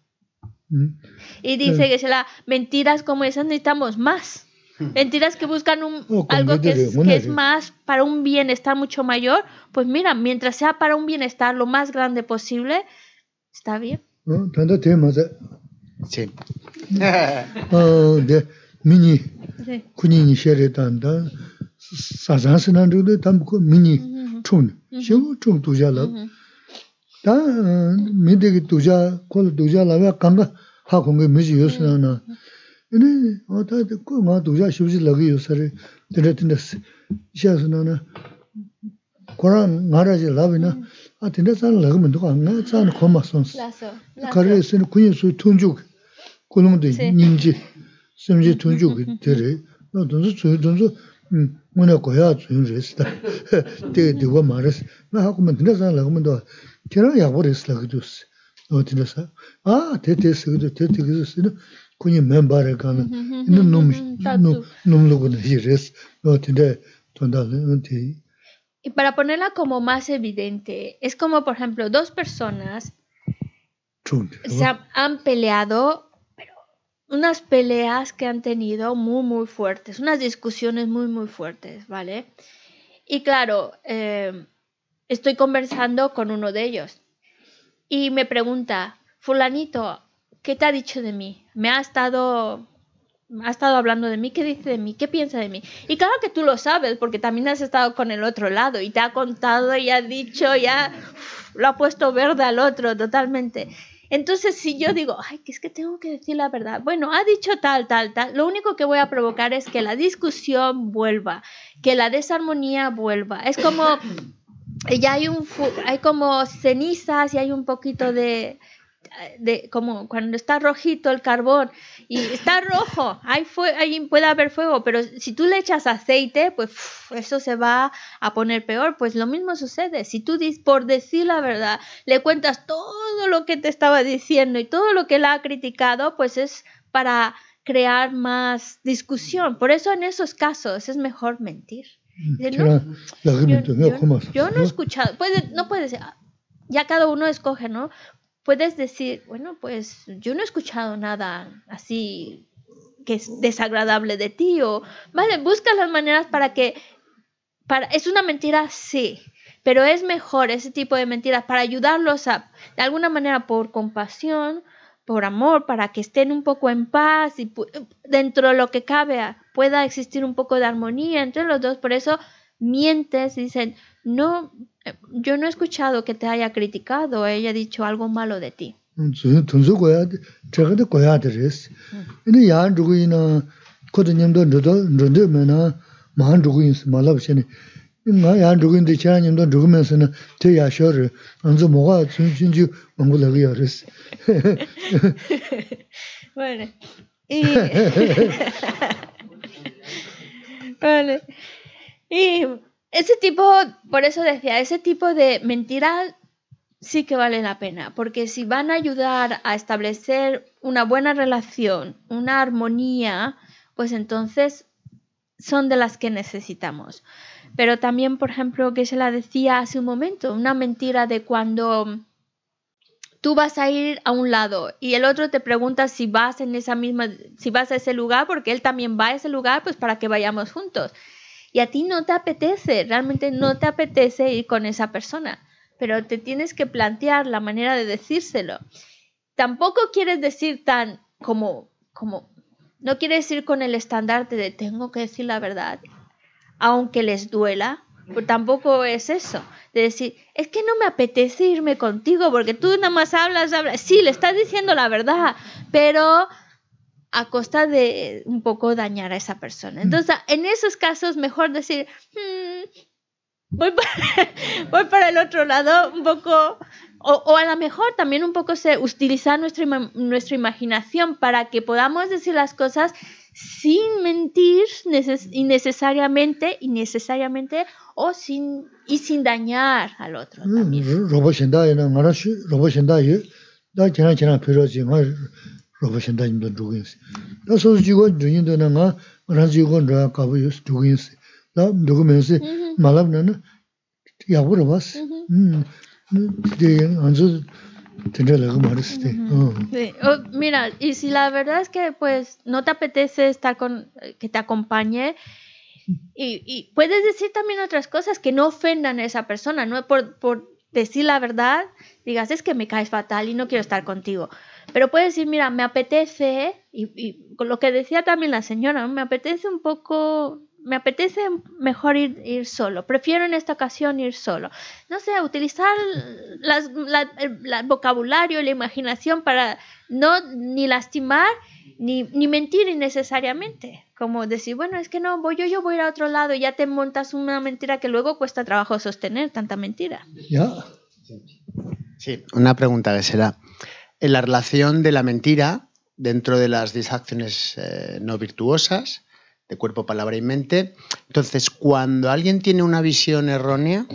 Speaker 1: Y dice que se la mentiras como esas necesitamos más. Mentiras que buscan un,
Speaker 2: Oh,
Speaker 1: algo que es, que más para un bienestar mucho mayor. Pues mira, mientras sea para un bienestar lo más grande posible, está bien.
Speaker 2: 어 chen. De, mini, kuni ni shere tan,
Speaker 1: da, sazan
Speaker 2: sinan rukde, tam ko mini chun, shivu chun tuja lab. Da, mi
Speaker 1: degi
Speaker 2: tuja, kol tuja labya kanga ha kongi miji yosna na. Ini, oda, ko nga tuja shivji lagi yosare, tira tira sha suna na, kora nga raji labi na, a tira zan lagi mendo ka, nga zan koma sons. Kare sini kuni su tunjuk. de simji tunju ki tsuyu muna.
Speaker 1: Y para ponerla como más evidente, es como por ejemplo dos personas se han peleado unas peleas que han tenido muy, muy fuertes, unas discusiones muy, muy fuertes, ¿vale? Y claro, eh, estoy conversando con uno de ellos y me pregunta, fulanito, ¿qué te ha dicho de mí? Me ha estado... Ha estado hablando de mí, ¿qué dice de mí? ¿Qué piensa de mí? Y claro que tú lo sabes, porque también has estado con el otro lado y te ha contado y ha dicho, ya lo ha puesto verde al otro totalmente. Entonces, si yo digo, ay, que es que tengo que decir la verdad, bueno, ha dicho tal, tal, tal, lo único que voy a provocar es que la discusión vuelva, que la desarmonía vuelva. Es como, ya hay, un, hay como cenizas y hay un poquito de, de, como cuando está rojito el carbón y está rojo, hay fue, ahí puede haber fuego, pero si tú le echas aceite, pues eso se va a poner peor. Pues lo mismo sucede. Si tú dis- por decir la verdad le cuentas todo lo que te estaba diciendo y todo lo que él ha criticado, pues es para crear más discusión. Por eso en esos casos es mejor mentir. Dice,
Speaker 2: Kira
Speaker 1: "No,
Speaker 2: lagu
Speaker 1: yo, no he escuchado, puede, no puedes, ya cada uno escoge, ¿no? Puedes decir, bueno, pues yo no he escuchado nada así que es desagradable de ti o, vale, busca las maneras para que, para, es una mentira, sí, pero es mejor ese tipo de mentiras para ayudarlos a, de alguna manera, por compasión, por amor, para que estén un poco en paz y dentro de lo que cabe pueda existir un poco de armonía entre los dos. Por eso mientes dicen, no, eh, yo no he escuchado que te haya criticado o haya dicho algo malo de ti. Bueno, y, Vale. y ese tipo, por eso decía, ese tipo de mentiras sí que vale la pena, porque si van a ayudar a establecer una buena relación, una armonía, pues entonces son de las que necesitamos. Pero también, por ejemplo, que se la decía hace un momento, una mentira de cuando tú vas a ir a un lado y el otro te pregunta si vas en esa misma, si vas a ese lugar, porque él también va a ese lugar, pues para que vayamos juntos. Y a ti no te apetece, realmente no te apetece ir con esa persona, pero te tienes que plantear la manera de decírselo. Tampoco quieres decir tan como, como, no quieres ir con el estandarte de tengo que decir la verdad, aunque les duela, pues tampoco es eso, de decir, es que no me apetece irme contigo porque tú nada más hablas, hablas, sí, le estás diciendo la verdad, pero a costa de un poco dañar a esa persona. Entonces, en esos casos, mejor decir, "Mm, voy, para, voy para el otro lado, un poco, o, o a lo mejor también un poco se, utilizar nuestra, nuestra imaginación para que podamos decir las cosas sin mentir neces- innecesariamente, innecesariamente o sin, y sin dañar al otro.
Speaker 2: robo shenda ina, nga ra shi, robo shenda yu, da kina kina piro chi, nga robo shenda yin do zhugu yin si. Da so su jigo zhugu yin do na nga, nga ra jigo zhugu kabu yu si, zhugu yin si. Da zhugu men si, ma lab na roba si. De, anzu, tendré la gama res de.
Speaker 1: Sí, o, mira, y si la verdad es que pues no te apetece estar con, que te acompañe, y, y puedes decir también otras cosas que no ofendan a esa persona, no por, por decir la verdad, digas, es que me caes fatal y no quiero estar contigo. Pero puedes decir, mira, me apetece, y, y con lo que decía también la señora, ¿no? me apetece un poco, me apetece mejor ir, ir solo, prefiero en esta ocasión ir solo. No sé, utilizar las, la- el la- el vocabulario, la imaginación para no ni lastimar ni, ni mentir innecesariamente. Como decir, bueno, es que no, voy yo, yo voy a ir a otro lado y ya te montas una mentira que luego cuesta trabajo sostener, tanta mentira.
Speaker 2: Ya,
Speaker 10: Sí, una pregunta que será, en la relación de la mentira dentro de las 10 acciones eh, no virtuosas, de cuerpo, palabra y mente. Entonces, cuando alguien tiene una visión errónea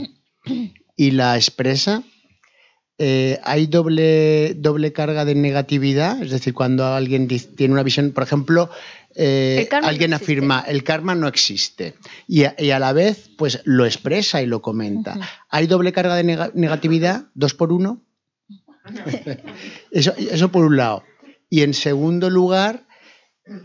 Speaker 10: y la expresa, eh, hay doble, doble carga de negatividad, es decir, cuando alguien tiene una visión, por ejemplo, eh,
Speaker 1: no
Speaker 10: alguien
Speaker 1: existe.
Speaker 10: afirma el karma no existe y a, y a la vez pues lo expresa y lo comenta. ¿Hay doble carga de nega- negatividad? ¿Dos por uno? Eso, eso por un lado. Y en segundo lugar,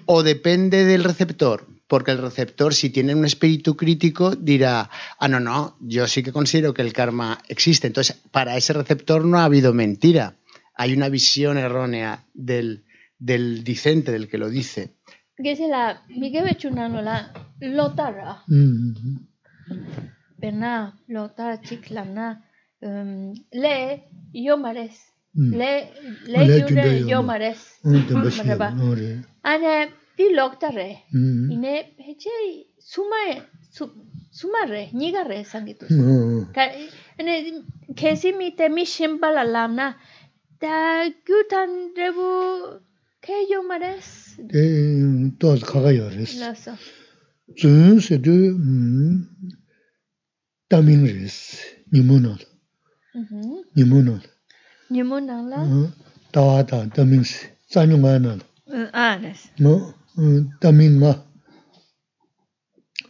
Speaker 10: o depende del receptor, porque el receptor, si tiene un espíritu crítico, dirá, ah, no, no, yo sí que considero que el karma existe. Entonces, para ese receptor no ha habido mentira. Hay una visión errónea del, del dicente, del que lo dice.
Speaker 1: Que se la Miguel Bechunano la lotara.
Speaker 2: 음,
Speaker 1: Pena lotara chiclana. um, le yo
Speaker 2: mares
Speaker 1: le
Speaker 2: le jure yo mares
Speaker 1: maraba ane pi lokta
Speaker 2: re
Speaker 1: ine peche suma suma re niga re
Speaker 2: sangitu
Speaker 1: ka ane kesi mi te mi
Speaker 2: shimbal alam na ta
Speaker 1: gyu
Speaker 2: tan rebu ke yo mares de toz khaga yo res zun se
Speaker 1: de
Speaker 2: tamin res nimona
Speaker 1: Nimunala.
Speaker 2: Nimunala? Tawata, Tamingsi, Sanyungayanala. Uh,
Speaker 1: ah,
Speaker 2: yes. No, uh, Taminga.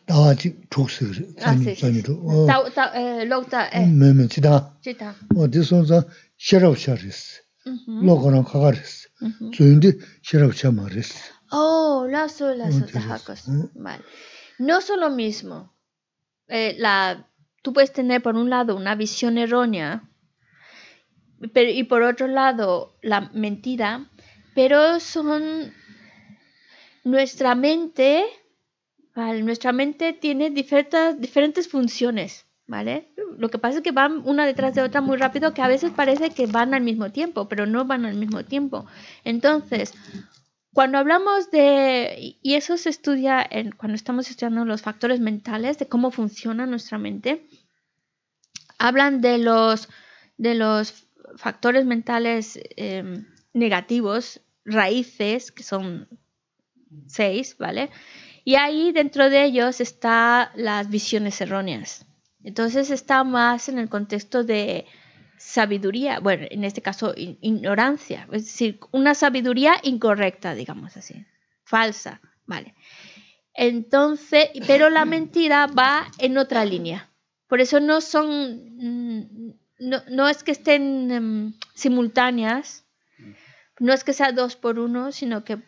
Speaker 2: Tawa chik chuksiri, sanyu, sanyu chuk.
Speaker 1: Ah,
Speaker 2: uh. Tawa,
Speaker 1: tawa, lokta, eh. eh.
Speaker 2: Mm, Meme,
Speaker 1: chita.
Speaker 2: Chita. O,
Speaker 1: oh,
Speaker 2: di sonza, shirab charis. Lokoran kakaris. Zuyundi, shirab chamaris.
Speaker 1: Oh, lazo, lazo,
Speaker 2: oh,
Speaker 1: tajacos.
Speaker 2: Mm.
Speaker 1: Vale. No son lo mismo. Eh, la tú puedes tener por un lado una visión errónea pero, y por otro lado la mentira, pero son nuestra mente. Nuestra mente tiene diferentes, diferentes funciones, ¿vale? Lo que pasa es que van una detrás de otra muy rápido, que a veces parece que van al mismo tiempo, pero no van al mismo tiempo. Entonces, cuando hablamos de, y- y eso se estudia en, cuando estamos estudiando los factores mentales, de cómo funciona nuestra mente, hablan de los, de los factores mentales em, negativos, raíces, que son seis, ¿vale? Y ahí dentro de ellos está las visiones erróneas. Entonces está más en el contexto de sabiduría, bueno, en este caso ignorancia, es decir, una sabiduría incorrecta, digamos así, falsa, ¿vale? Entonces, pero la mentira va en otra línea. Por eso no son, mm, no, no es que estén em, simultáneas, no es que sea dos por uno, sino que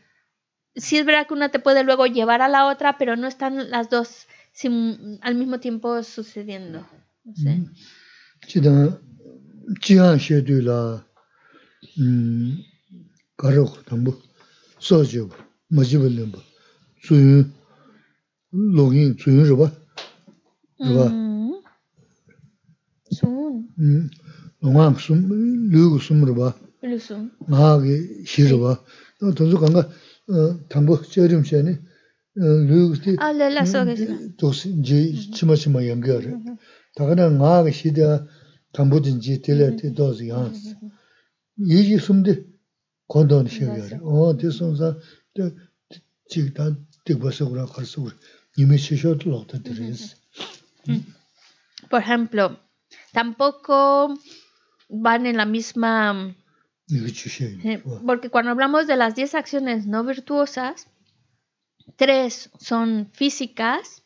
Speaker 1: sí es verdad que una te puede luego llevar a la otra, pero no están las dos al mismo tiempo sucediendo. No sé. Mm.
Speaker 2: sūn lōngāng sūm, lūgu sūm rūpa lū sūm
Speaker 1: ngāgi shī rūpa tōnsu kāngā
Speaker 2: tāmbu chērīm chēni lūgu sī ā lā lā sō gā tōsī jī chima chima yamgyā rī tā kā nā ngāgi shī dā tāmbu jīn jī tēlā tē tōsī yāns yī jī sūm dī kōndōni shī gā rī o tē sōn sā jī tā tīk bā sō gurā kār sō gurā nīmē shī shō tō lō tā tē rī sī
Speaker 1: Por ejemplo, tampoco van en la misma... Eh, porque cuando hablamos de las 10 acciones no virtuosas, 3 son físicas,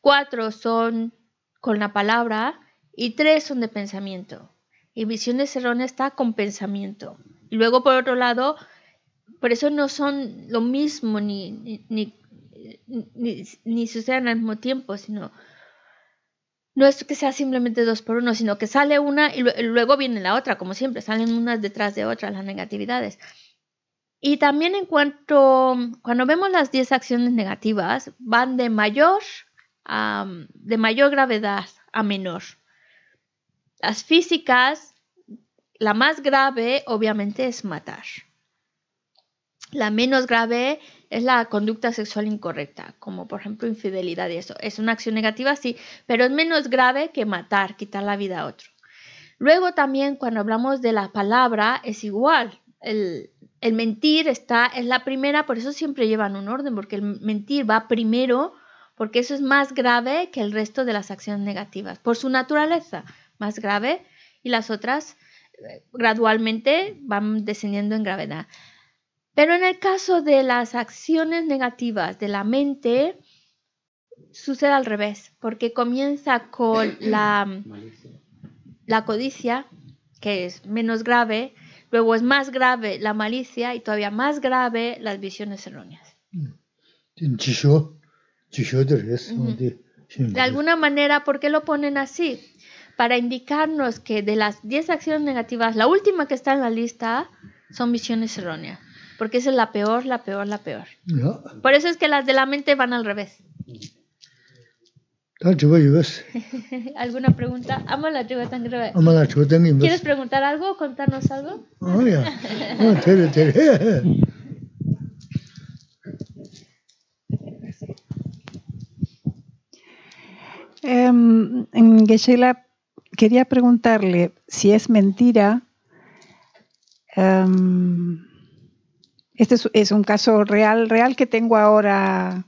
Speaker 1: 4 son con la palabra y 3 son de pensamiento. Y visiones erróneas está con pensamiento. Y luego, por otro lado, por eso no son lo mismo ni, ni, ni, ni suceden al mismo tiempo, sino no es que sea simplemente dos por uno, sino que sale una y lue- luego viene la otra, como siempre, salen unas detrás de otras las negatividades. Y también en cuanto, cuando vemos las 10 acciones negativas, van de mayor a, de mayor gravedad a menor. Las físicas, la más grave obviamente es matar. La menos grave es la conducta sexual incorrecta, como por ejemplo infidelidad y eso. Es una acción negativa, sí, pero es menos grave que matar, quitar la vida a otro. Luego también cuando hablamos de la palabra es igual. El, el mentir está, es la primera, por eso siempre llevan un orden, porque el mentir va primero, porque eso es más grave que el resto de las acciones negativas, por su naturaleza, más grave, y las otras eh, gradualmente van descendiendo en gravedad. Pero en el caso de las acciones negativas de la mente, sucede al revés, porque comienza con la, la codicia, que es menos grave, luego es más grave la malicia y todavía más grave las visiones erróneas. De alguna manera, ¿por qué lo ponen así? Para indicarnos que de las 10 acciones negativas, la última que está en la lista son visiones erróneas, porque esa es la peor, la peor, la peor. Por eso es que las de la mente van al revés. ¿Alguna pregunta? ¿Quieres preguntar algo o contarnos algo?
Speaker 2: Oh, ya.
Speaker 11: Um, Geshe-la, quería preguntarle si es mentira. em, este es, es un caso real, real que tengo ahora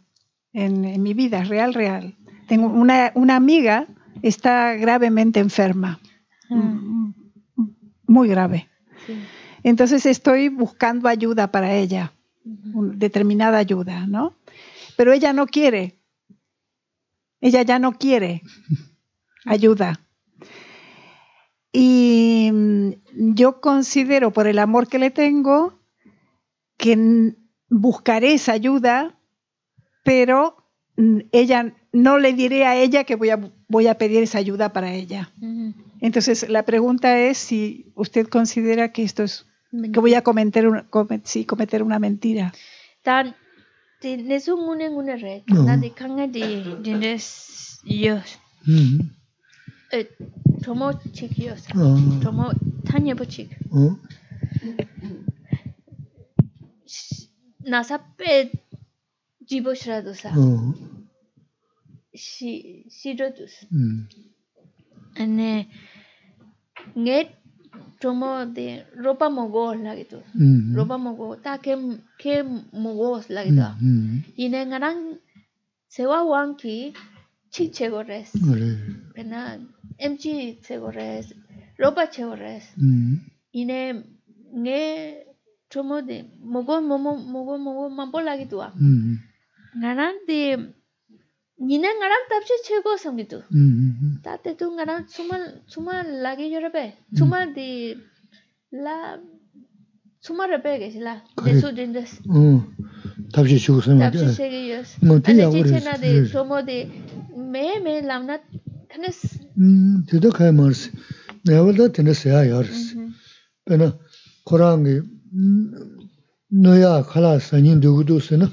Speaker 11: en, en mi vida, real, real. Tengo una, una amiga, está gravemente enferma, m- muy grave. Entonces estoy buscando ayuda para ella, determinada ayuda, ¿no? Pero ella no quiere. Ella ya no quiere ayuda. Y mm, yo considero, por el amor que le tengo, que buscaré esa ayuda, pero ella no le diré a ella que voy a, voy a pedir esa ayuda para ella. Entonces, la pregunta es si usted considera que esto es, que voy a cometer una, come- sí, cometer una mentira.
Speaker 1: Tan ti nesu ngune ngune re
Speaker 2: No.
Speaker 1: na di kanga di dindes yos
Speaker 2: Mm.
Speaker 1: e tomo chik yos
Speaker 2: Ah.
Speaker 1: tomo tanya bo chik
Speaker 2: Oh.
Speaker 1: nasa pe jibo shrado sa
Speaker 2: Oh.
Speaker 1: shi shiro dus
Speaker 2: Mm.
Speaker 1: ane nge tomo de ropa mogo lagi tu
Speaker 2: Mm.
Speaker 1: ropa mogo ta ke ke mogo lagi tu
Speaker 2: Mm.
Speaker 1: ine ngarang sewa wanki chik chego res
Speaker 2: 그래.
Speaker 1: pena mg chego res ropa chego res
Speaker 2: Mm.
Speaker 1: ine nge tomo de mogo momo mogo mogo mambo lagi tu
Speaker 2: Mm.
Speaker 1: ngarang de nine ngarang tapche chego samgi tu
Speaker 2: Mm.
Speaker 1: tate tu ngarang sumal sumal lagi yo rebe sumal di la sumal rebe ke sila de
Speaker 2: Kare.
Speaker 1: su dindes
Speaker 2: 어. 답시 주고 쓰면
Speaker 1: tapche
Speaker 2: 돼.
Speaker 1: chege yos
Speaker 2: 뭐
Speaker 1: ane
Speaker 2: 뒤야
Speaker 1: chiche
Speaker 2: 그래.
Speaker 1: na de tomo de me me lamna kanes
Speaker 2: 음, 되도 가야 말스. 내가 되는 세야 yar스. 그러나 코랑이 너야 칼라 산인 누구도 쓰나?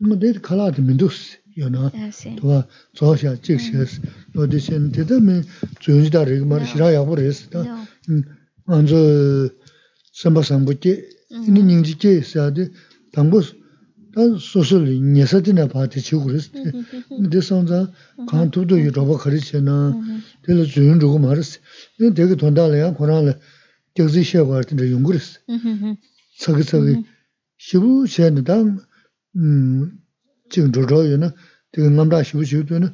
Speaker 2: 뭐 내 칼라도 민도스. 요나.
Speaker 1: así
Speaker 2: 도와 조샤 찍셔스. 어디신 되다면 조지다를 말 싫어야 버렸어.
Speaker 1: no
Speaker 2: 음. 먼저 선바상부께 이는 인지께 있어야돼. 방법 다 소설이 녀석이나 봐도 지고 그랬어. 근데 선자 간도도 여러 가르치나 될 주는 주고 말았어. 근데 되게 돈 달래야 고나래. 저기 시험 같은데 연구했어. 저기 저기 시부 시험당 음 지금 저저요나 되게 남다 시부 시부도는 음 그냥 같이서 말로 도부시 다다 저그랬어. tsagi tsagi shivu
Speaker 1: shayani da jing
Speaker 2: zhuzho yu na diga ngamda shivu shivu tu na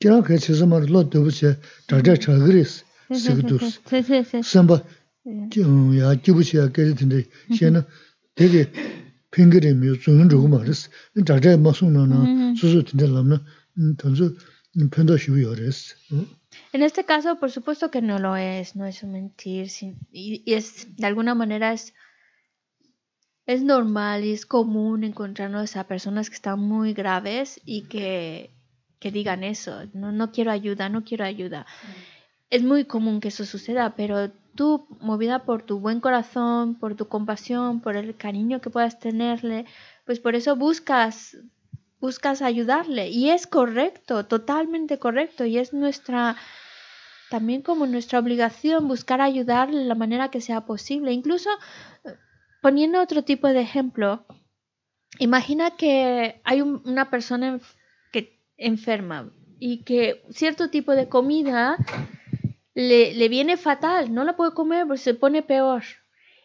Speaker 2: jirang kaya chisa mara lo dubu shaya dhagdha chagiris sigi dus samba ya jibu shaya kaya tindi shaya na diga pingiri miyo zungin zhugu maris dhagdha masung na na mm-hmm. susu tindi lamna tanzu pendo shivu yu res mm.
Speaker 1: En este caso, por supuesto que no lo es, no es un mentir, y es, de alguna manera es es normal y es común encontrarnos a personas que están muy graves y que, que digan eso, no, no quiero ayuda, no quiero ayuda. Es muy común que eso suceda, pero tú, movida por tu buen corazón, por tu compasión, por el cariño que puedas tenerle, pues por eso buscas buscas ayudarle y es correcto, totalmente correcto y es nuestra también como nuestra obligación buscar ayudarle de la manera que sea posible. Incluso poniendo otro tipo de ejemplo, imagina que hay un- una persona que enferma y que cierto tipo de comida le, le viene fatal, no la puede comer porque se pone peor.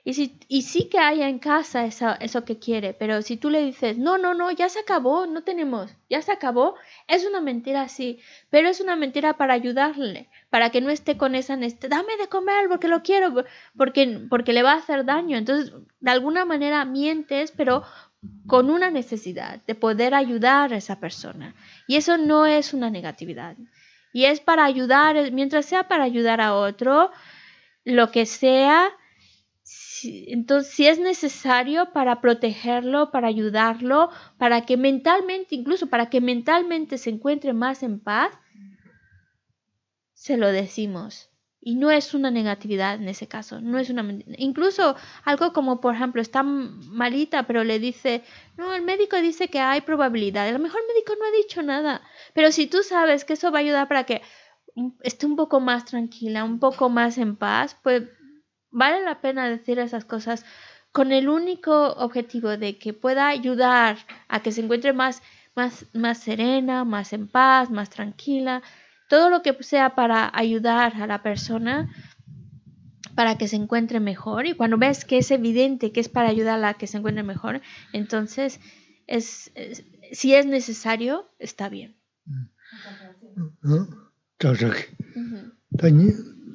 Speaker 1: Y, y sí que haya en casa eso, eso que quiere, pero si tú le dices, no, no, no, ya se acabó, no tenemos, ya se acabó, es una mentira sí, pero es una mentira para ayudarle, para que no esté con esa necesidad, dame de comer porque lo quiero, porque, porque le va a hacer daño. Entonces, de alguna manera mientes, pero con una necesidad de poder ayudar a esa persona. Y eso no es una negatividad. Y es para ayudar, mientras sea para ayudar a otro, lo que sea, entonces, si es necesario para protegerlo, para ayudarlo, para que mentalmente, incluso para que mentalmente se encuentre más en paz, se lo decimos. Y no es una negatividad en ese caso, no es una incluso algo como por ejemplo está malita, pero le dice, "No, el médico dice que hay probabilidad." A lo mejor el médico no ha dicho nada, pero si tú sabes que eso va a ayudar para que esté un poco más tranquila, un poco más en paz, pues vale la pena decir esas cosas con el único objetivo de que pueda ayudar a que se encuentre más, más, más serena, más en paz, más tranquila. Todo lo que sea para ayudar a la persona para que se encuentre mejor y cuando ves que es evidente que es para ayudar a que se encuentre mejor, entonces es, si es necesario, está bien.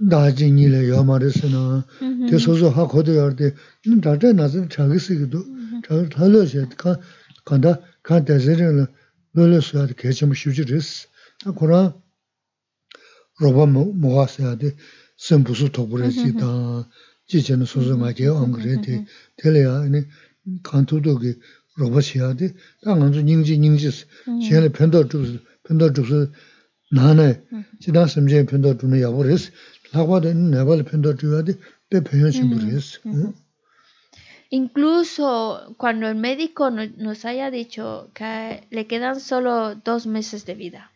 Speaker 2: 나지 니레 요마르스나. 대소소 하고도 열데 다제 나서 자기스기도. 자기 달려서 가 간다. 간 대제를 놀려서 개좀 쉬지리스 아 그러나 로바 모가서야 돼 선부수 도브레지다 지제는 소소마게 안 그래도 될래야. 아니 간투도게 로봇이야 돼 당한주 닝지 닝지.스 제일 편도 주 편도 주스 나네. 지난 섬제 편도 주는 야보레스
Speaker 1: Incluso cuando el médico nos haya dicho que le quedan solo dos meses de vida,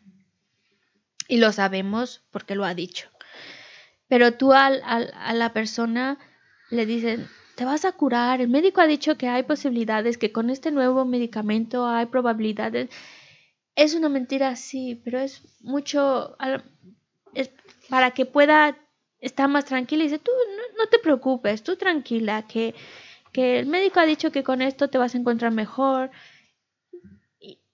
Speaker 1: y lo sabemos porque lo ha dicho, pero tú al, a la persona le dicen, te vas a curar, el médico ha dicho que hay posibilidades, que con este nuevo medicamento hay probabilidades, es una mentira, sí, pero es mucho, es para que pueda está más tranquila y dice, tú no, te preocupes, tú tranquila, que, que, el médico ha dicho que con esto te vas a encontrar mejor.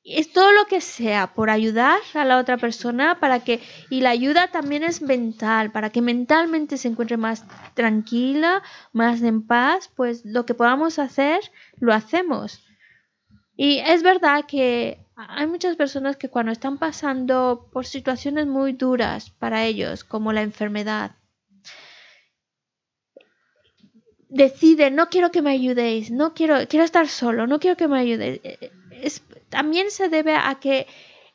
Speaker 1: Es todo lo que sea por ayudar a la otra persona para que, y la ayuda también es mental, para que mentalmente se encuentre más tranquila, más en paz, pues lo que podamos hacer, lo hacemos. Y es verdad que hay muchas personas que cuando están pasando por situaciones muy duras para ellos, como la enfermedad, decide, no quiero que me ayudéis, no quiero, quiero estar solo, no quiero que me ayudéis, eh, es, también se debe a que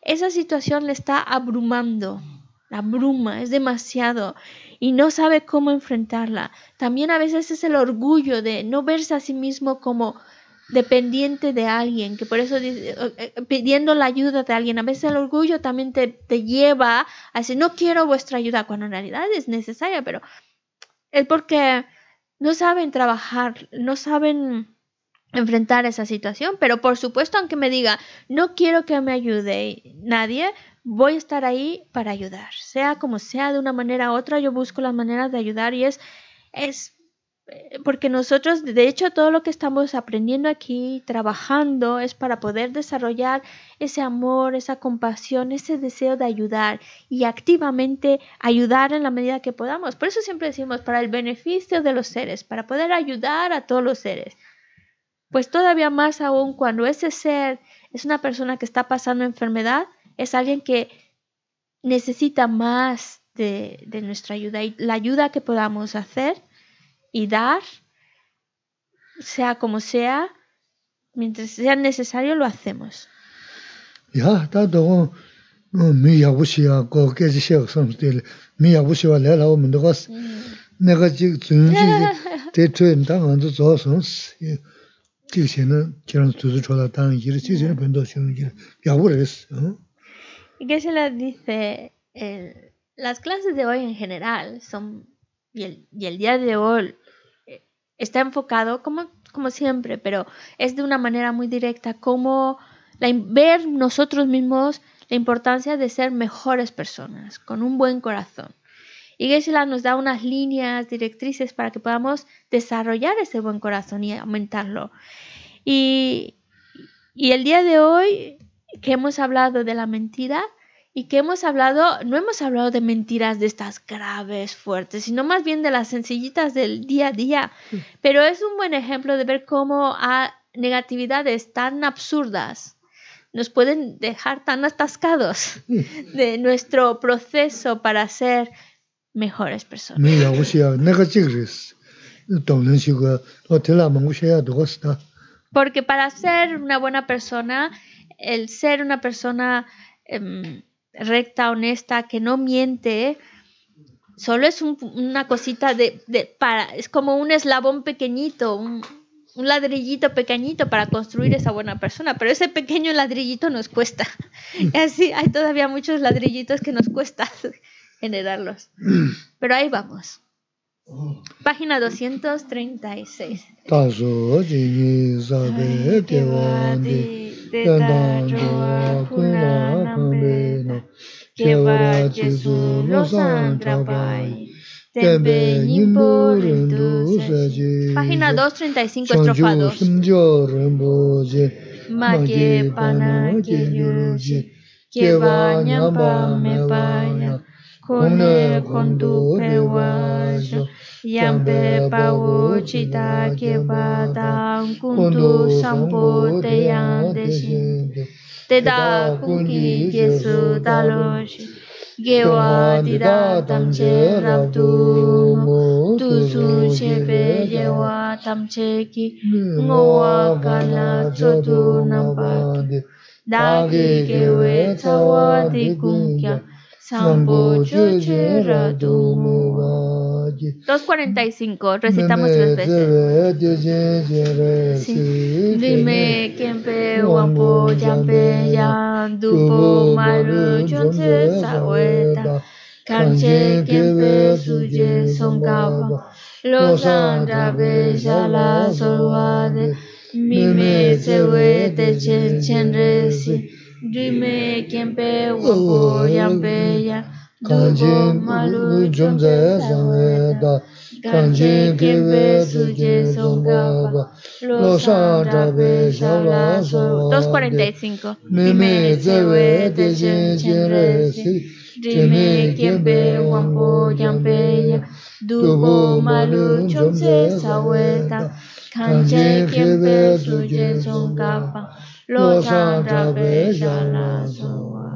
Speaker 1: esa situación le está abrumando, la bruma, es demasiado y no sabe cómo enfrentarla. También a veces es el orgullo de no verse a sí mismo como dependiente de alguien, que por eso eh, eh, pidiendo la ayuda de alguien, a veces el orgullo también te, te lleva a decir, no quiero vuestra ayuda, cuando en realidad es necesaria, pero es porque no saben trabajar, no saben enfrentar esa situación, pero por supuesto, aunque me diga, no quiero que me ayude nadie, voy a estar ahí para ayudar, sea como sea, de una manera u otra, yo busco las maneras de ayudar y es, es porque nosotros, de hecho, todo lo que estamos aprendiendo aquí, trabajando, es para poder desarrollar ese amor, esa compasión, ese deseo de ayudar y activamente ayudar en la medida que podamos. Por eso siempre decimos, para el beneficio de los seres, para poder ayudar a todos los seres. Pues todavía más aún cuando ese ser es una persona que está pasando enfermedad, es alguien que necesita más de, de nuestra ayuda y la ayuda que podamos hacer y dar, sea como sea, mientras sea necesario, lo hacemos.
Speaker 2: Ya, todo mi yabushia, go que se sea something, mi yabushia le la o mundo gas. Nega ji zun ji de tuen dang an zu zo si. Ji xian ne jiang zu zu chuo da dang yi de ji jian do xiong yi. Ya es.
Speaker 1: ¿Y qué se les dice? El, las clases de hoy en general son, y el, y el día de hoy está enfocado como, como siempre, pero es de una manera muy directa, como la, ver nosotros mismos la importancia de ser mejores personas, con un buen corazón. Y Geshe-la nos da unas líneas directrices para que podamos desarrollar ese buen corazón y aumentarlo. Y, y el día de hoy que hemos hablado de la mentira y que hemos hablado, no hemos hablado de mentiras de estas graves, fuertes, sino más bien de las sencillitas del día a día. Pero es un buen ejemplo de ver cómo a negatividades tan absurdas nos pueden dejar tan atascados de nuestro proceso para ser mejores personas. Porque para ser una buena persona, el ser una persona em, recta, honesta, que no miente, solo es un- una cosita de, de- para, es como un eslabón pequeñito, un, un ladrillito pequeñito para construir esa buena persona, pero ese pequeño ladrillito nos cuesta. Y así hay todavía muchos ladrillitos que nos cuesta generarlos. Pero ahí vamos. Página 236.
Speaker 2: Tazo jini sabe te wandi. Tanda joa kuna kambe no. Kewara jisu lo san trabai. Tembe nimbo rindu saji.
Speaker 1: Página 235, estrofa 2. yampe pawo chita keba dang kundu sampo te yang deshin te da kungi kesu daloshi gewa dida tamche rabdu tu su shepe, gewa tamche ki ngo wa ka la chodu nam pa da ki gewe chawa di kung kya sampo chuchira dumuwa 245, recitamos tres veces. Sí. Dime kempe wampo jampe yan dupo malu chonse saweta kanche kempe suje songkapa lo sandra be shala solwade mime sewe te chen chen resi Dime kempe wampo jampe yan dupo malu chonse saweta kanche kempe suje songkapa lo sandra be shala solwade 245
Speaker 2: Mime zewe te chen chen resi.
Speaker 1: Dime kempe wampo jampe ya Dubo malu chonse saweta Kanche kempe suje songkapa Lo sandra be shala sowa